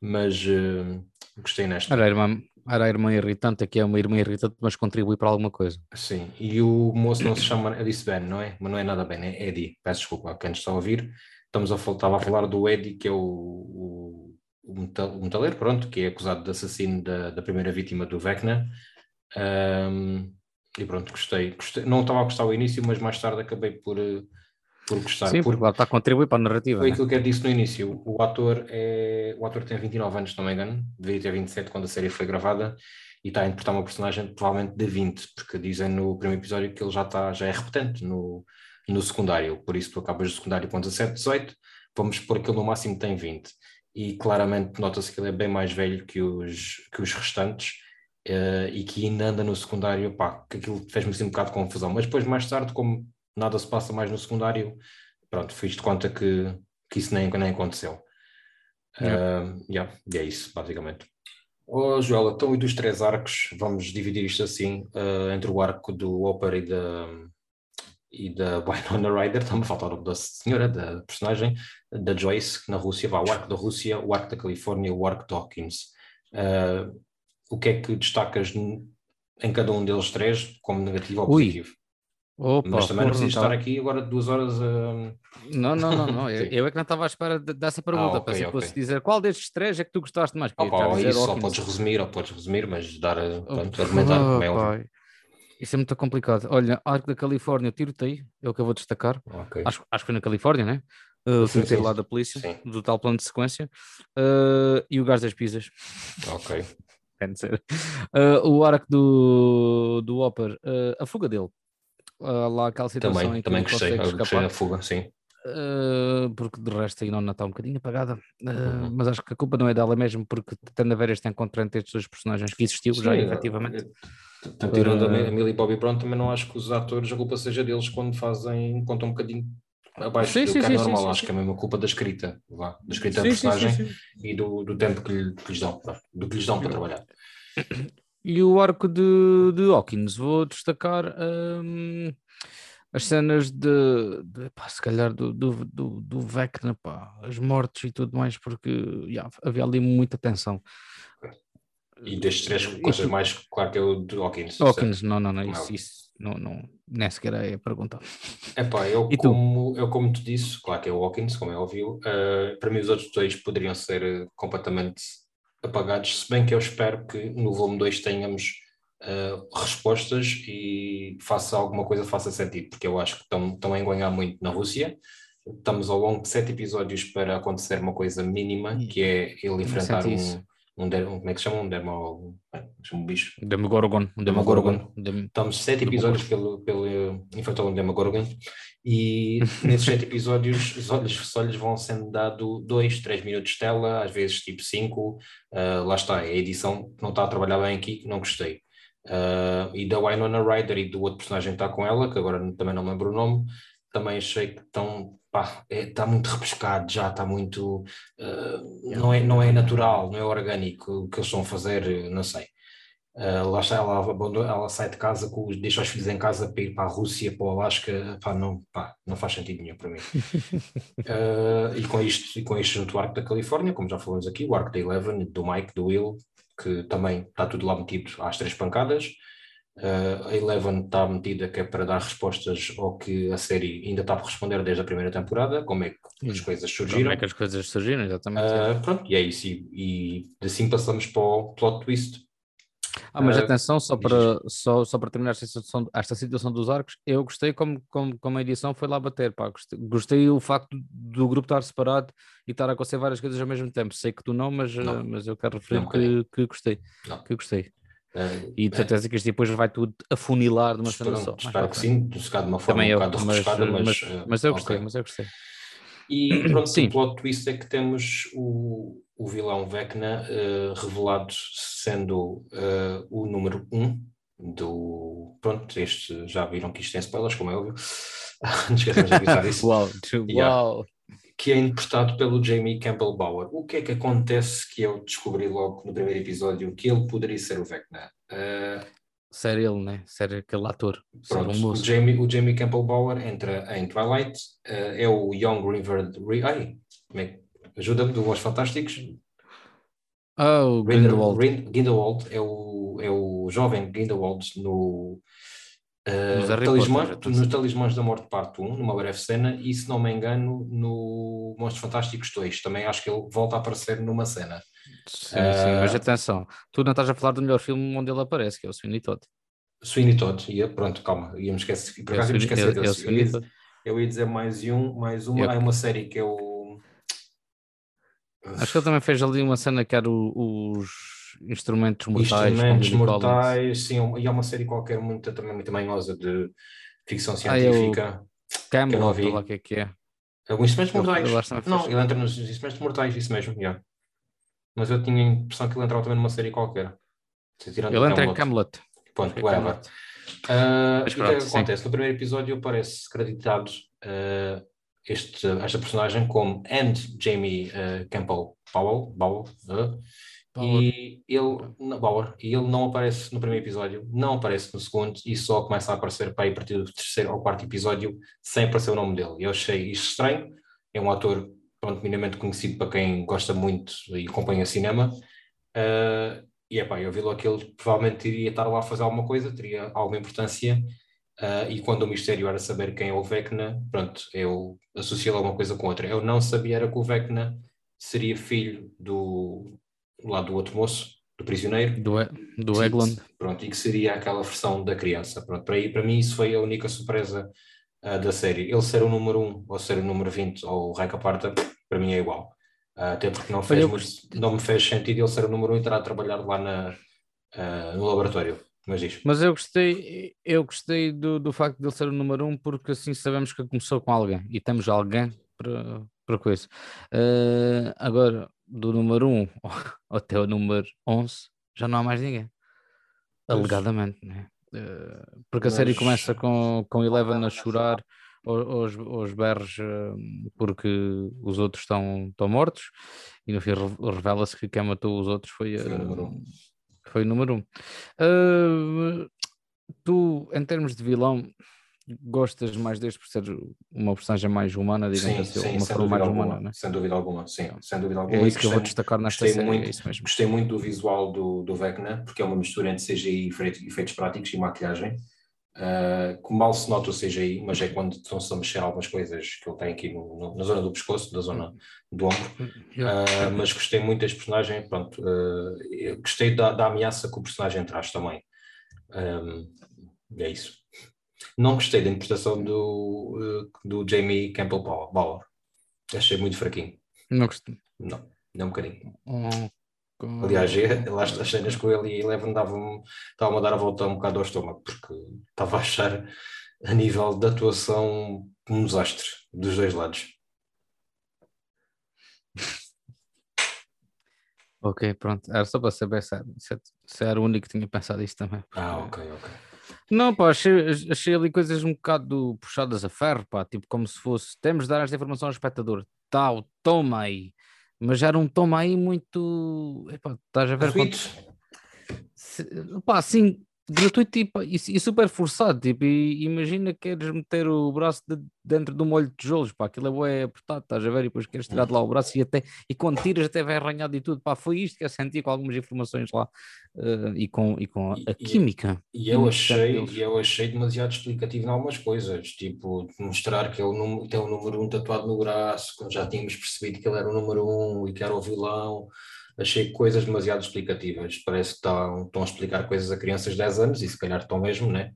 mas uh, gostei nesta. Era a, irmã, era a irmã irritante, aqui é uma irmã irritante, mas contribui para alguma coisa. Sim, e o moço não se chama, eu disse Ben, não é? Mas não é nada Ben, é Eddie, peço desculpa, quem está a ouvir. Estamos a, estava a falar do Eddie, que é o, o, o metaleiro, pronto, que é acusado de assassino da, da primeira vítima do Vecna. Um, e pronto, gostei. gostei. Não estava a gostar ao início, mas mais tarde acabei por, eh, por gostar. Sim, porque está a contribuir para a narrativa. Foi né? aquilo que eu disse no início. O ator, é... o ator tem 29 anos, se não me engano, deveria ter 27 quando a série foi gravada e está a interpretar uma personagem provavelmente de 20, porque dizem no primeiro episódio que ele já, está, já é repetente no, no secundário, por isso tu acabas o secundário com 17, 18, vamos supor que ele no máximo tem 20. E claramente nota-se que ele é bem mais velho que os, que os restantes uh, e que ainda anda no secundário, pá, que aquilo fez-me assim um bocado de confusão. Mas depois, mais tarde, como nada se passa mais no secundário, pronto, fiz de conta que, que isso nem, nem aconteceu. Yeah. Uh, yeah, e é isso, basicamente. Oh, Joel, então e dos três arcos, vamos dividir isto assim, uh, entre o arco do Opera e da, e da Winona Ryder, está-me a faltar o nome da senhora, da personagem, da Joyce, na Rússia, vá, o arco da Rússia, o arco da Califórnia, o arco de Hawkins. Uh, o que é que destacas em cada um deles três como negativo ou positivo? Opa, Mas também não preciso estar aqui agora duas horas a. Não, não, não, não. eu, eu, é que não estava à espera dessa pergunta, ah, okay, okay. dizer qual destes três é que tu gostaste mais. Opa, ou isso, ou podes resumir, ou podes resumir, mas dar, pronto, argumentar, como é óbvio. Isso é muito complicado. Olha, Arco da Califórnia, tiroteio, é o que eu vou destacar. Okay. Acho, acho que foi na Califórnia, né? Uh, o tiroteio lá da polícia, sim. do tal plano de sequência. Uh, e o gás das pizzas. Ok. uh, o arco do, do Hopper, uh, a fuga dele. Uh, lá aquela situação também, em que também gostei, gostei da fuga, sim. Uh, porque de resto a não está um bocadinho apagada, uh, uhum. mas acho que a culpa não é dela mesmo, porque tendo a ver este encontro entre estes dois personagens que existiu sim, já efetivamente. Tirando uh, a Millie Bobby Brown, também não acho que os atores a culpa seja deles quando fazem, contam um bocadinho abaixo sim, do sim, que é normal, sim, acho que é mesmo a culpa da escrita, lá, da escrita da personagem e do, do tempo que, lhe, que lhes dão, do que lhes dão para trabalhar. E o arco de, de Hawkins, vou destacar. Um as cenas de, de pá, se calhar do, do, do, do Vecna, pá, as mortes e tudo mais, porque yeah, havia ali muita tensão. E destes três coisas tu... mais, claro que é o de Hawkins. Hawkins, não, não, não, isso, isso não, não, nem sequer é a pergunta. É pá, eu, como, eu como te disse, claro que é o Hawkins, como é óbvio, uh, para mim os outros dois poderiam ser eh, completamente apagados, se bem que eu espero que no volume 2 tenhamos uh, respostas e faça alguma coisa faça sentido, porque eu acho que estão, estão a enganhar muito na Rússia. Estamos ao longo de sete episódios para acontecer uma coisa mínima, que é ele enfrentar um, um, um, como é que se chama? Um demo, um bicho. Demogorgon. Um Demogorgon. Dem Estamos sete episódios pelo, pelo um Demogorgon e nesses sete episódios os olhos só lhes vão sendo dado dois, três minutos de tela, às vezes tipo cinco. Uh, lá está, é a edição não está a trabalhar bem aqui, não gostei. Uh, e da Winona Ryder e do outro personagem que está com ela, que agora também não lembro o nome, também achei que estão está é, muito repescado já, está muito uh, não, é, não é natural, não é orgânico o que eles estão a fazer, não sei. Uh, lá está, ela, ela sai de casa, com, deixa os filhos em casa para ir para a Rússia, para o Alasca, pá, não, pá, não faz sentido nenhum para mim. uh, e com isto, e com isto junto ao arco da Califórnia, como já falamos aqui, o arco da Eleven, do Mike, do Will, que também está tudo lá metido às três pancadas. Uh, a Eleven está metida que é para dar respostas ao que a série ainda está por responder desde a primeira temporada, como é que as coisas surgiram. Como é que as coisas surgiram, exatamente. Uh, pronto, e é isso. E, e assim passamos para o plot twist. Ah, mas uh, atenção, só para, só, só para terminar esta situação, esta situação dos arcos, eu gostei como, como, como a edição foi lá bater, pá, gostei, gostei o facto do grupo estar separado e estar a acontecer várias coisas ao mesmo tempo. Sei que tu não, mas, não. mas eu quero referir não, que, que gostei. Não. Que gostei. Uh, e de certeza que isto depois vai tudo afunilar de uma cena só. Espero que sim, de uma forma Também um bocado mas, mas, mas, mas, eu gostei, okay. mas eu gostei. E pronto, sim. o plot twist é que temos o, o vilão Vecna uh, revelado sendo uh, o número 1 um do. Pronto, este já viram que isto tem spoilers, como é óbvio. Não esquecemos de avisar isso. Uau, yeah. uau que é interpretado pelo Jamie Campbell Bower. O que é que acontece que eu descobri logo no primeiro episódio que ele poderia ser o Vecna? Uh, ser ele, né? Ser aquele ator. Pronto, um o, Jamie, o Jamie Campbell Bower entra em Twilight, uh, é o Young River. Ai, é? ajuda-me do Os Fantásticos. Oh, Grindelwald. Grindelwald é o, é o jovem Grindelwald no Uh, talismã, Potter, nos Talismãs da Morte, parte 1, numa breve cena, e se não me engano, no Monstros Fantásticos 2, também acho que ele volta a aparecer numa cena. Sim, uh, sim, mas atenção, tu não estás a falar do melhor filme onde ele aparece, que é o Sweeney Todd. Sweeney Todd, ia, pronto, calma, íamos esquecer, por acaso íamos esquecer desse. Eu, ia, eu ia dizer mais um, mais uma, eu, há uma série que é o. Acho que ele também fez ali uma cena que era os instrumentos mortais. Instrumentos mortais, sim, e há uma série qualquer muito, também muito manhosa de ficção científica. Ah, Camelot, lá o que é que é. é instrumentos mortais. Não, ele entra nos instrumentos mortais, isso mesmo, yeah. Mas eu tinha a impressão que ele entrava também numa série qualquer. Ele entra em Camelot. Ponto, whatever. Uh, o que é que acontece? No primeiro episódio aparece creditado uh, este, esta personagem como and Jamie uh, Campbell Powell, Powell uh, e ele, Bauer, e ele não aparece no primeiro episódio, não aparece no segundo e só começa a aparecer para ir a partir do terceiro ou quarto episódio sem aparecer o nome dele. Eu achei isto estranho. É um ator pronto, minimamente conhecido para quem gosta muito e acompanha cinema. Uh, e é pá, eu vi logo que ele provavelmente iria estar lá a fazer alguma coisa, teria alguma importância. Uh, e quando o mistério era saber quem é o Vecna, pronto, eu associei alguma coisa com outra. Eu não sabia era que o Vecna seria filho do, lá do outro moço, do prisioneiro. Do, do Eglon. Pronto, e que seria aquela versão da criança. Pronto, para, aí, para mim isso foi a única surpresa uh, da série. Ele ser o número 1 ou ser o número 20 ou o Reca Parta, para mim é igual. Uh, até porque não, fez muito, não me fez sentido ele ser o número 1 e estar a trabalhar lá na, uh, no laboratório. Mas, mas eu gostei, eu gostei do, do facto de ele ser o número 1 porque assim sabemos que começou com alguém e temos alguém para, para coisa. Uh, agora, do número 1 até o número 11, já não há mais ninguém. Alegadamente, né? Uh, porque Mas... a série começa com, com Eleven a chorar aos, aos berros uh, porque os outros estão, estão mortos e no fim revela-se que quem matou os outros foi, uh, foi o número 1. Foi o número um. tu, em termos de vilão, gostas mais deste por ser uma personagem mais humana, digamos sim, assim, sim, uma forma mais alguma, humana, né? Sem dúvida alguma, sim, sem dúvida alguma. É isso que eu vou destacar nesta gostei série, muito, é Gostei muito do visual do, do Vecna, porque é uma mistura entre CGI e efeitos práticos e maquilhagem. Uh, que mal se nota o CGI, mas é quando estão-se a mexer algumas coisas que ele tem aqui no, no, na zona do pescoço, da zona do ombro. Uh, mas gostei muito deste personagem, pronto, uh, gostei da, da, ameaça que o personagem traz também. Um, é isso. Não gostei da interpretação do, eh, do Jamie Campbell Bauer. Achei muito fraquinho. Não gostei. Não, nem um bocadinho. Oh, Aliás, lá as cenas com ele e Eleven davam-me estavam a dar a volta um bocado ao estômago, porque estava a achar a nível de atuação um desastre dos dois lados. Ok, pronto. Era só para saber se, se era o único que tinha pensado isto também. Ah, ok, ok. Não, pá, achei, achei ali coisas um bocado puxadas a ferro, pá, tipo como se fosse, temos de dar esta informação ao espectador, tal, toma aí, mas era um toma aí muito, epá, estás a ver? Quanto... Se, pá, assim, gratuito e, e, super forçado. Tipo, e, imagina que queres meter o braço de, dentro de um molho de tijolos, pá, aquilo é apertado, estás a ver? E depois queres tirar de lá o braço e até e quando tiras até vai arranhado e tudo. Pá, foi isto que eu senti com algumas informações lá uh, e, com, e com a, e, química. E eu, achei, eu achei demasiado explicativo em algumas coisas, tipo, mostrar que ele tem o número um tatuado no braço, quando já tínhamos percebido que ele era o número um e que era o vilão achei coisas demasiado explicativas. Parece que estão, estão a explicar coisas a crianças de 10 anos e se calhar estão mesmo, né?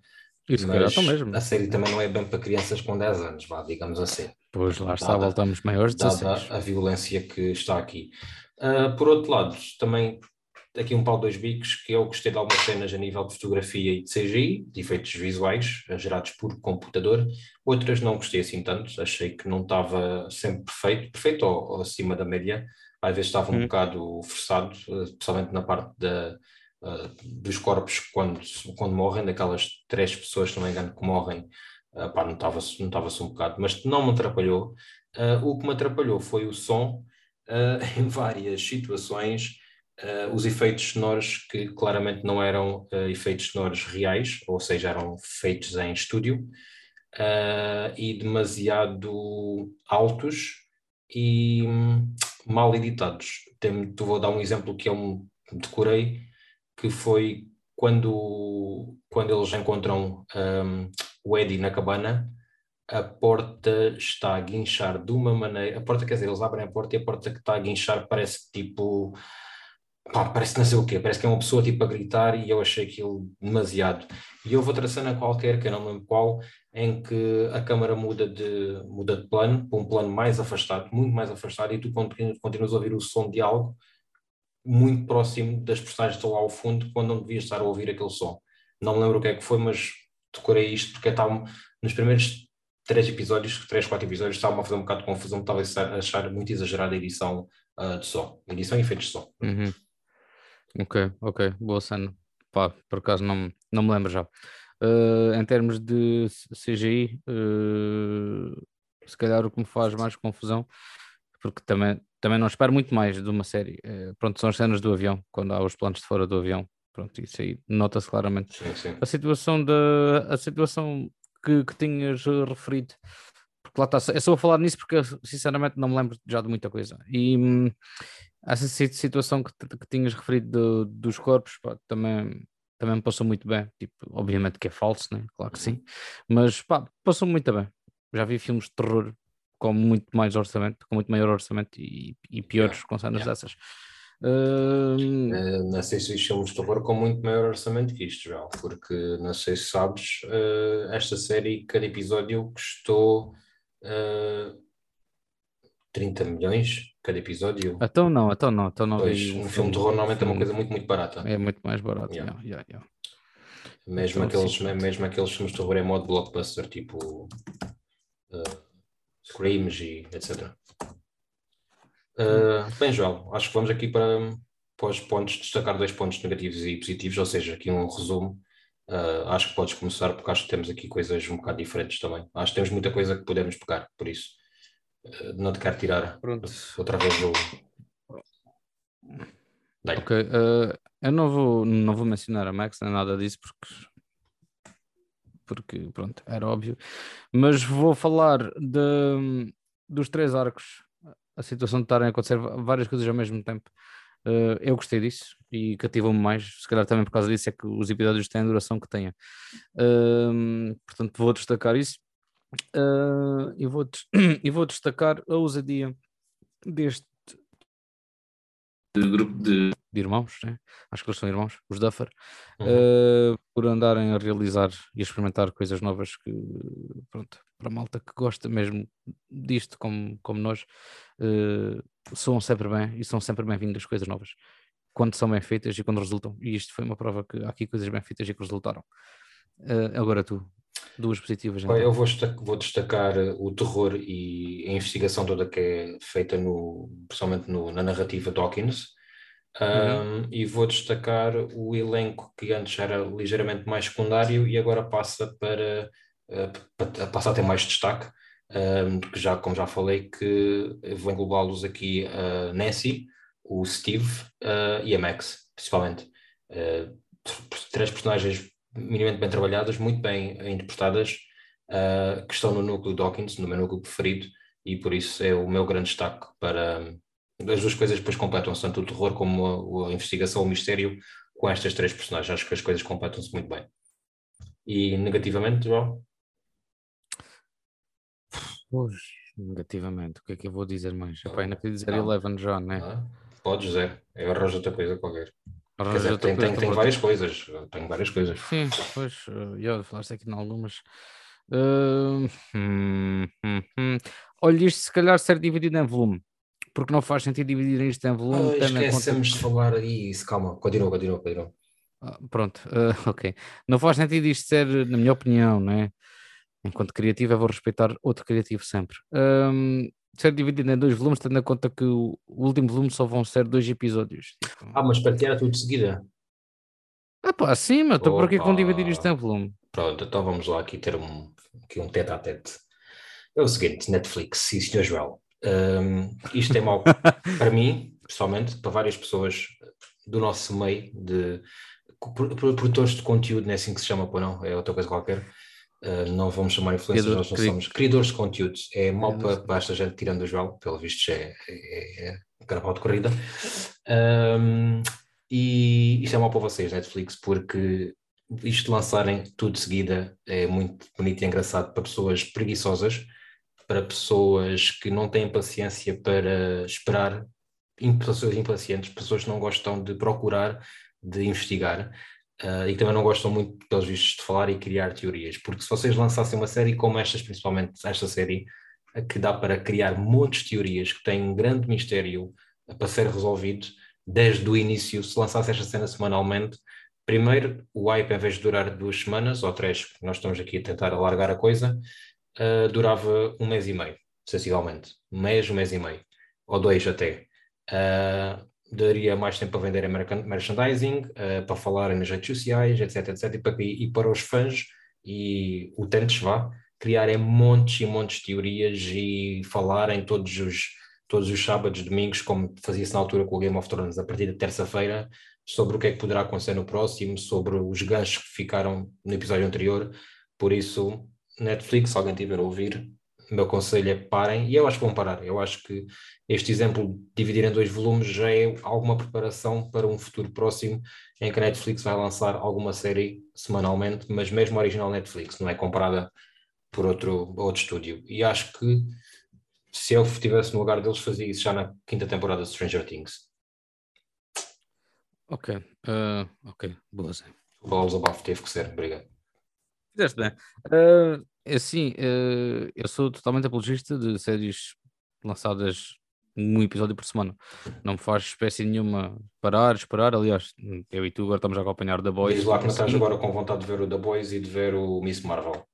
E se calhar estão mesmo. A série também não é bem para crianças com 10 anos, vá, digamos assim. Pois lá está, dada, voltamos maiores de 16. a violência que está aqui. Uh, por outro lado, também aqui um pau dois bicos, que eu gostei de algumas cenas a nível de fotografia e de CGI, de efeitos visuais, gerados por computador. Outras não gostei assim tanto, achei que não estava sempre perfeito, perfeito ou, ou acima da média às vezes estava um hum. bocado forçado, eh, especialmente na parte da, uh, dos corpos quando, quando morrem, daquelas três pessoas, se não me engano, que morrem, uh, pá, notava-se notava um bocado, mas não me atrapalhou. Uh, o que me atrapalhou foi o som, uh, em várias situações, os efeitos sonoros que claramente não eram efeitos sonoros reais, ou seja, eram feitos em estúdio, e demasiado altos e hum, mal editados. Tem, vou dar um exemplo que eu decorei, que foi quando, quando eles encontram um, o Eddie na cabana, a porta está a guinchar de uma maneira. A porta, quer dizer, eles abrem a porta e a porta que está a guinchar parece tipo. Pá, parece não sei o quê, parece que é uma pessoa tipo a gritar e eu achei aquilo demasiado. E houve outra cena qualquer, que eu não lembro qual, em que a câmara muda de, muda de plano, para um plano mais afastado, muito mais afastado, e tu continuas a ouvir o som de algo muito próximo das personagens que estão lá ao fundo, quando não devias estar a ouvir aquele som. Não me lembro o que é que foi, mas decorei isto porque estava nos primeiros três episódios, três, quatro episódios, estava a fazer um bocado de confusão, estava a achar muito exagerada a edição uh, de som, edição e efeitos de som. Uhum. Ok, ok, boa cena. Pá, por acaso não, não me lembro já. Uh, em termos de CGI, uh, eh, se calhar o que me faz mais confusão, porque também, também não espero muito mais de uma série. Uh, pronto, são as cenas do avião, quando há os planos de fora do avião. Pronto, isso aí nota-se claramente. Sim, sim. A situação, de, a situação que, que tinhas referido, porque lá está, eu só vou falar nisso porque sinceramente não me lembro já de muita coisa. E essa situação que, que tinhas referido dos corpos, pá, também também passou muito bem. Tipo, obviamente que é falso, né? Claro que sim. Mas pá, passou muito bem. Já vi filmes de terror com muito mais orçamento, com muito maior orçamento e, e piores yeah, com cenas yeah. dessas. Uh... Uh, não sei se isto é um terror com muito maior orçamento que isto, já, porque não sei se sabes, uh, esta série, cada episódio custou 30 milhões cada episódio. Então não, então não, então não. Pois, um filme de terror normalmente é uma coisa muito, muito barata. É muito mais barato, yeah. Yeah, yeah, mesmo, então, aqueles, mesmo aqueles filmes de terror em modo blockbuster, tipo uh, Screams e etc. Uh, bem, João, acho que vamos aqui para, para os pontos, destacar dois pontos negativos e positivos, ou seja, aqui um resumo. Uh, acho que podes começar, porque acho que temos aqui coisas um bocado diferentes também. Acho que temos muita coisa que podemos pegar, por isso não te quero tirar Pronto. outra vez o. Daí. Ok, uh, eu não vou, não vou mencionar a Max nem nada disso porque porque pronto, era óbvio, mas vou falar de, dos três arcos, a situação de estarem a acontecer várias coisas ao mesmo tempo. Uh, eu gostei disso e cativou-me mais, se calhar também por causa disso é que os episódios têm a duração que têm. Uh, portanto, vou destacar isso uh, e, vou, e vou destacar a ousadia deste de grupo de, de irmãos, né? acho que eles são irmãos, os Duffer, uhum. uh, por andarem a realizar e a experimentar coisas novas que, pronto, para a malta que gosta mesmo disto, como, como nós, uh, soam sempre bem e são sempre bem-vindas coisas novas, quando são bem feitas e quando resultam. E isto foi uma prova que há aqui coisas bem feitas e que resultaram. Uh, agora tu, duas positivas. Então. Eu vou destacar, vou destacar, o terror e a investigação toda que é feita no, principalmente no, na narrativa Dawkins. Um, uhum. E vou destacar o elenco que antes era ligeiramente mais secundário e agora passa para, uh, passa a ter mais destaque. Um, que já, como já falei, que vou englobá-los aqui a Nancy, o Steve uh, e a Max, principalmente. Uh, três personagens minimamente bem trabalhadas, muito bem interpretadas, uh, que estão no núcleo Dawkins, no meu núcleo preferido, e por isso é o meu grande destaque para. As duas coisas depois completam-se, tanto o terror como a, a, investigação, o mistério, com estas três personagens. Acho que as coisas completam-se muito bem. E negativamente, João? Pois, negativamente, o que é que eu vou dizer mais? Epá, ainda queria dizer não. Eleven John, né? Ah, pode dizer, eu arranjo outra coisa qualquer. Quer dizer, tem, tem, tem várias coisas. Tem várias coisas. Sim, pois, eu falaste aqui em algumas. Uh, hum, hum, hum. Olha, isto se calhar ser dividido em volume, porque não faz sentido dividir isto em volume. Oh, esquecemos conta... de falar isso, calma, continua, continua, continua. Ah, pronto, uh, ok. Não faz sentido isto ser, na minha opinião, né? Enquanto criativo, eu vou respeitar outro criativo sempre. Um, ser dividido em dois volumes, tendo em conta que o, último volume só vão ser dois episódios. Tipo... Ah, mas para ti era tudo de seguida? Ah pá, sim, mas estou por aqui com dividir isto em volume. Pronto, então vamos lá aqui ter um, aqui um tete a tete. É o seguinte, Netflix e Sr. Joel, um, isto é mau para mim, pessoalmente, para várias pessoas do nosso meio de produtores de conteúdo, não é assim que se chama, pô, não, é outra coisa qualquer. Uh, não vamos chamar influencers, nós não somos criadores de conteúdos. É mal para, para esta gente, tirando o João, pelo visto é, é, é carnaval de corrida. Um, e isto é mal para vocês, Netflix, porque isto lançarem tudo de seguida é muito bonito e engraçado para pessoas preguiçosas, para pessoas que não têm paciência para esperar, pessoas impacientes, pessoas que não gostam de procurar, de investigar uh, e que também não gostam muito, pelos vistos, de falar e criar teorias, porque se vocês lançassem uma série como estas, principalmente esta série, que dá para criar de teorias, que tem um grande mistério para ser resolvido, desde o início, se lançasse esta cena semanalmente, primeiro, o hype, em vez de durar duas semanas ou três, nós estamos aqui a tentar alargar a coisa, uh, durava um mês e meio, sensivelmente. Um mês, um mês e meio, ou dois até. Uh, daria mais tempo a vender merchandising, uh, para falarem nas redes sociais, etc, etc, e para, e para os fãs e utentes, vá, criarem montes e montes de teorias e falarem todos os, todos os sábados, domingos, como fazia-se na altura com o Game of Thrones, a partir de terça-feira, sobre o que é que poderá acontecer no próximo, sobre os ganchos que ficaram no episódio anterior. Por isso, Netflix, se alguém tiver a ouvir, o meu conselho é parem, e eu acho que vão parar. Eu acho que este exemplo de dividir em dois volumes já é alguma preparação para um futuro próximo em que a Netflix vai lançar alguma série semanalmente, mas mesmo a original Netflix, não é comprada por outro, outro estúdio. E acho que se eu estivesse no lugar deles, fazia isso já na quinta temporada de Stranger Things. Ok, uh, ok, boa, Zé. Balls Above teve que ser, obrigado. Fizeste bem. Uh, assim, uh, eu sou totalmente apologista de séries lançadas um episódio por semana. Não me faz espécie nenhuma parar, esperar. Aliás, eu e tu agora estamos a acompanhar The Boys. Diz lá que não estás agora com vontade de ver o The Boys e de ver o Miss Marvel.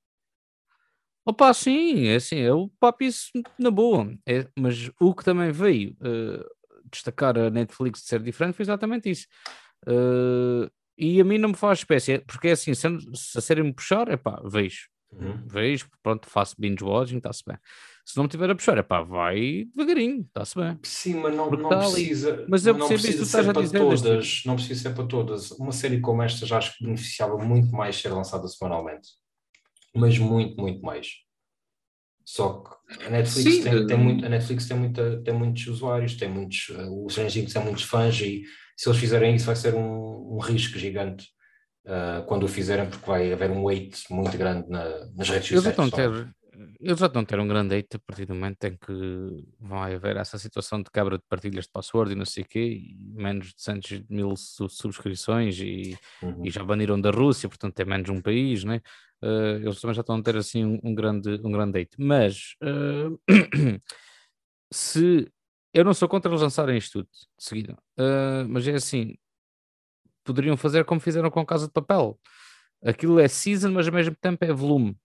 Opa, sim, é assim, eu papo isso na boa. É, mas o que também veio uh, destacar a Netflix de ser diferente foi exatamente isso. Uh, e a mim não me faz espécie, porque é assim, se a série me puxar, é pá, vejo. Uhum. Vejo, pronto, faço binge watching, está-se bem. Se não me tiver a puxar, é pá, vai devagarinho, está-se bem. Sim, mas não, não precisa. Mas eu percebo isso que tu estás a dizer. Todas, não precisa ser para todas. Uma série como esta já acho que beneficiava muito mais ser lançada semanalmente. Mas muito, muito mais. Só que a Netflix, Sim, tem, tem, muito, a Netflix tem, muita, tem muitos usuários, tem muitos, uh, os Stranger tem muitos fãs e se eles fizerem isso vai ser um, um risco gigante uh, quando o fizerem, porque vai haver um weight muito grande na, nas redes sociais. Eles já, ter, eles já estão a ter um grande weight a partir do momento em que vai haver essa situação de quebra de partilhas de password e não sei o quê, e menos de 200 mil subscrições e, uhum. e, já baniram da Rússia, portanto é menos um país, né? Uh, eles também já estão a ter assim um, um grande, um grande date. Mas uh, se eu não sou contra eles lançarem isto tudo de seguida, uh, mas é assim, poderiam fazer como fizeram com Casa de Papel. Aquilo é season, mas ao mesmo tempo é volume.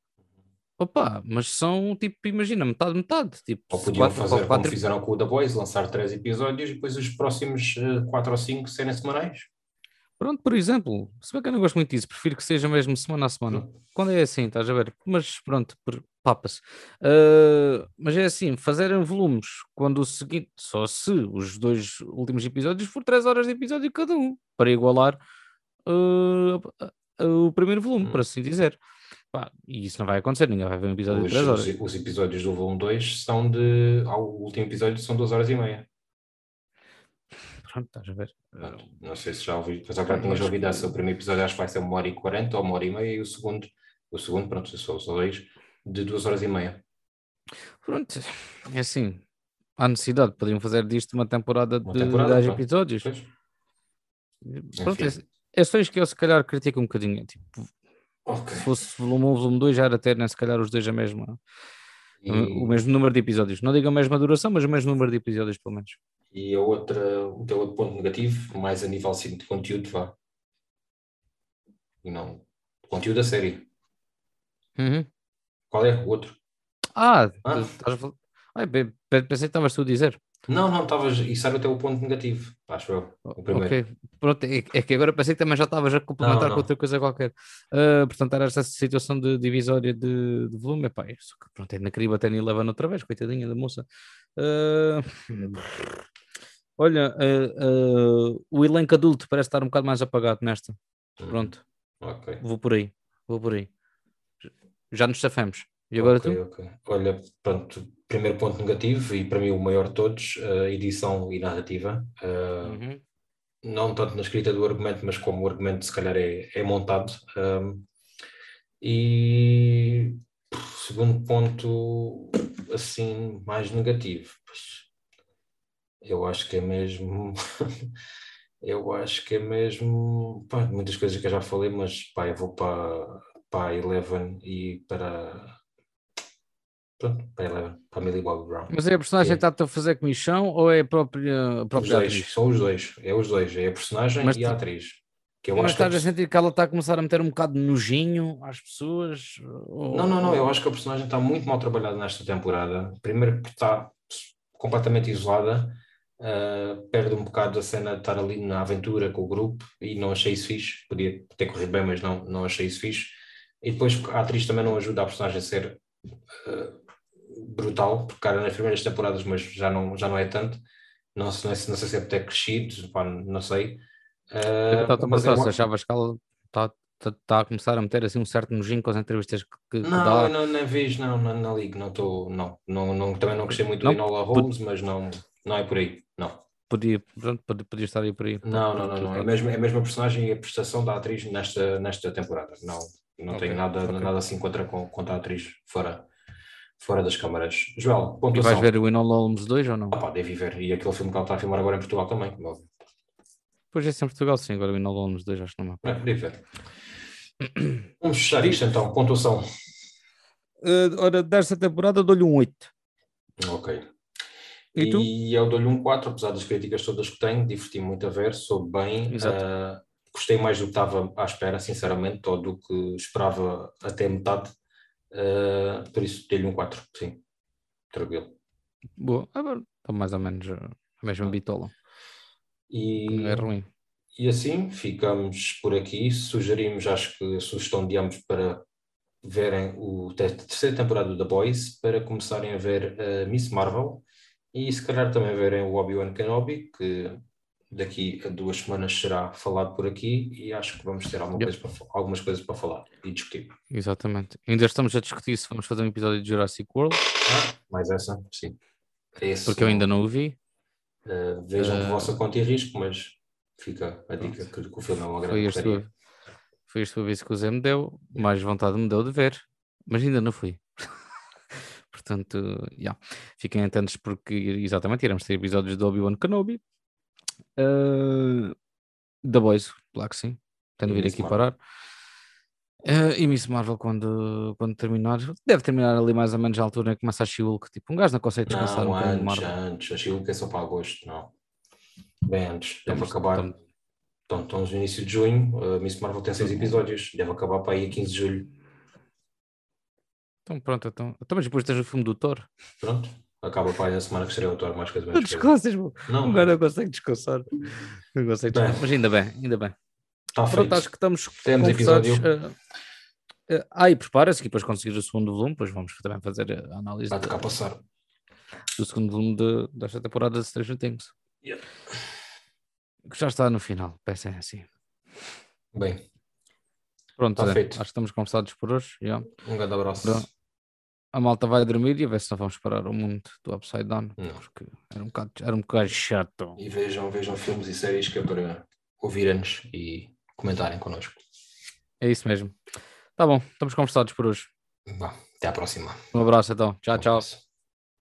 Opa, mas são tipo, imagina, metade, metade. Tipo, ou podiam quatro, fazer quatro, como quatro... fizeram com o The Boys, lançar três episódios e depois os próximos uh, quatro ou cinco serem semanais. Pronto, por exemplo, se bem que eu não gosto muito disso, prefiro que seja mesmo semana a semana. Quando é assim, estás a ver? Mas pronto, papas. Uh, mas é assim, fazerem volumes quando o seguinte, só se os dois últimos episódios for 3 horas de episódio cada um, para igualar uh, o primeiro volume, hum. por assim dizer. Pá, e isso não vai acontecer, ninguém vai ver um episódio os, de 3 horas. Os, os, episódios do volume 2 são de. Ao último episódio são 2 horas e meia. Pronto, estás a ver. Não sei se já ouvi, mas agora tinhas ouvido. O primeiro episódio acho que vai ser uma hora e quarenta ou uma hora e meia, e o segundo, o segundo, pronto, se são dois, de duas horas e meia. Pronto, é assim. Há necessidade, poderiam fazer disto uma temporada uma de temporada, 10 pronto. episódios. Pois. Pronto, é, é só isso que eu se calhar critico um bocadinho. Tipo, okay. se fosse volume 1, volume 2, já era ter, né, se calhar, os dois a mesma. E... O mesmo número de episódios. Não digo a mesma duração, mas o mesmo número de episódios, pelo menos. E a outra, o teu outro ponto negativo, mais a nível sim, de conteúdo, vá. E não, conteúdo da série. Uhum. Qual é o outro? Ah, ah? Estás a Ai, pensei que estavas tu a dizer. Não, não, estavas. Isso era o teu ponto negativo, acho eu. O primeiro. Ok, pronto, é, é que agora pensei que também já estavas a complementar não, não. com outra coisa qualquer. Uh, portanto, era esta situação de divisória de, de volume. Epá, isso, pronto, é na Cariba Tenny Eleven outra vez, coitadinha da moça. Uh, Olha, uh, uh, o elenco adulto parece estar um bocado mais apagado nesta. Uhum. Pronto. Okay. Vou por aí. Vou por aí. Já nos safamos. E agora okay, tu? Okay. Olha, pronto, primeiro ponto negativo e para mim o maior de todos, uh, edição e narrativa. Uhum. Não tanto na escrita do argumento, mas como o argumento se calhar é, é montado. Um, e segundo ponto, assim, mais negativo. Pois, eu acho que é mesmo. eu acho que é mesmo. Pá, muitas coisas que eu já falei, mas pá, eu vou para, para a Eleven e para. Pronto, para a Eleven, para a Millie Bobby Brown. Mas é a personagem que está a fazer comissão ou é a própria, a própria os dois, atriz? São os dois, é os dois, é a personagem mas, e a atriz. Que eu mas estás a, a sentir que ela está a começar a meter um bocado de nojinho às pessoas? Ou... Não, não, não, eu acho que a personagem está muito mal trabalhada nesta temporada. Primeiro porque está completamente isolada Uh, perde um bocado a cena de estar ali na aventura com o grupo e não achei isso fixe. Podia ter corrido bem, mas não, não achei isso fixe. E depois a atriz também não ajuda a personagem a ser uh, brutal, porque cara nas primeiras temporadas, mas já não, já não é tanto. Não, não, não sei se é por ter crescido, pá, não sei. Uh, mas é, se achavas que ela está tá, tá a começar a meter assim um certo nojinho com as entrevistas que, que não, dá. Não, não vejo, não, não, não ligo, não estou, não, não, não, também não gostei muito não, do Enola Holmes, mas não, não é por aí, não. Podia, pronto, podia estar aí por aí. Não, não, não, não. É, mesmo, é a mesma personagem e a prestação da atriz nesta, nesta temporada. Não, não okay, tenho nada, okay. nada assim contra, contra a atriz fora, fora das câmaras. Joel, pontuação. E vais ver o Enola Holmes 2 ou não? Ah pá, devo ver. E aquele filme que ela está a filmar agora em Portugal também, como Depois é em Portugal, sim. Agora o Inalon nos dois, acho que não é. É, ver. Vamos fechar isto então. Pontuação. Uh, ora, desta temporada dou-lhe um 8. Ok. E, tu? e eu dou-lhe um 4, apesar das críticas todas que tenho, diverti-me muito a ver, soube bem. Uh, gostei mais do que estava à espera, sinceramente, ou do que esperava até metade. Uh, por isso, dei-lhe um 4, sim. Tranquilo. Boa, agora está mais ou menos a mesma bitola. E, não é ruim. E assim ficamos por aqui. Sugerimos, acho que a sugestão de ambos para verem o, a terceira temporada The Boys, para começarem a ver uh, Miss Marvel e se calhar também verem o Obi-Wan Kenobi, que daqui a duas semanas será falado por aqui e acho que vamos ter alguma yep. coisa para, algumas coisas para falar e discutir. Exatamente. Ainda estamos a discutir se vamos fazer um episódio de Jurassic World. Ah, mais essa, sim. Esse, Porque eu ainda não o vi. Uh, vejam uh, por vossa conta e risco, mas fica a dica que, que, o filme é uma grande foi este, foi este o aviso que o Zé me deu, mais vontade me deu de ver, mas ainda não fui. Portanto, yeah. fiquem atentos porque exatamente iremos ter episódios do Obi-Wan Kenobi. Uh, The Boys, claro que sim. Tenho de vir aqui Marvel. parar. Uh, e Miss Marvel, quando, quando terminar, deve terminar ali mais ou menos à altura em que começa a she Tipo, um gajo não consegue descansar não, um antes, Marvel. antes. A she é só para agosto, não. Bem antes. Deve estamos, acabar. Estamos... Então, estamos no início de junho. Uh, Miss Marvel tem seis episódios. Deve acabar para aí a 15 de julho. Então pronto, então. então mas depois tens o filme do Thor. Pronto. Acaba para aí a semana que seria o Thor, mais coisa menos. Descansas, não, agora não consegue descansar. Não consegue descansar. Mas ainda bem, ainda bem. Está pronto, acho que estamos Temos episódio. Uh, uh, ah, e prepara-se que depois conseguir o segundo volume, depois vamos também fazer a análise. Vai tocar passar. Do segundo volume de, desta temporada de Stranger Things. Yeah. Que já está no final, pensem assim. Bem. Pronto, é, acho que estamos conversados por hoje. Yeah. Um grande abraço a malta vai dormir e a ver se não vamos parar o mundo do Upside Down, não. porque era um, bocado, era um bocado chato. E vejam, vejam filmes e séries que é para ouvirem-nos e comentarem connosco. É isso mesmo. Tá bom, estamos conversados por hoje. até à próxima. Um abraço então. Tchau, um tchau.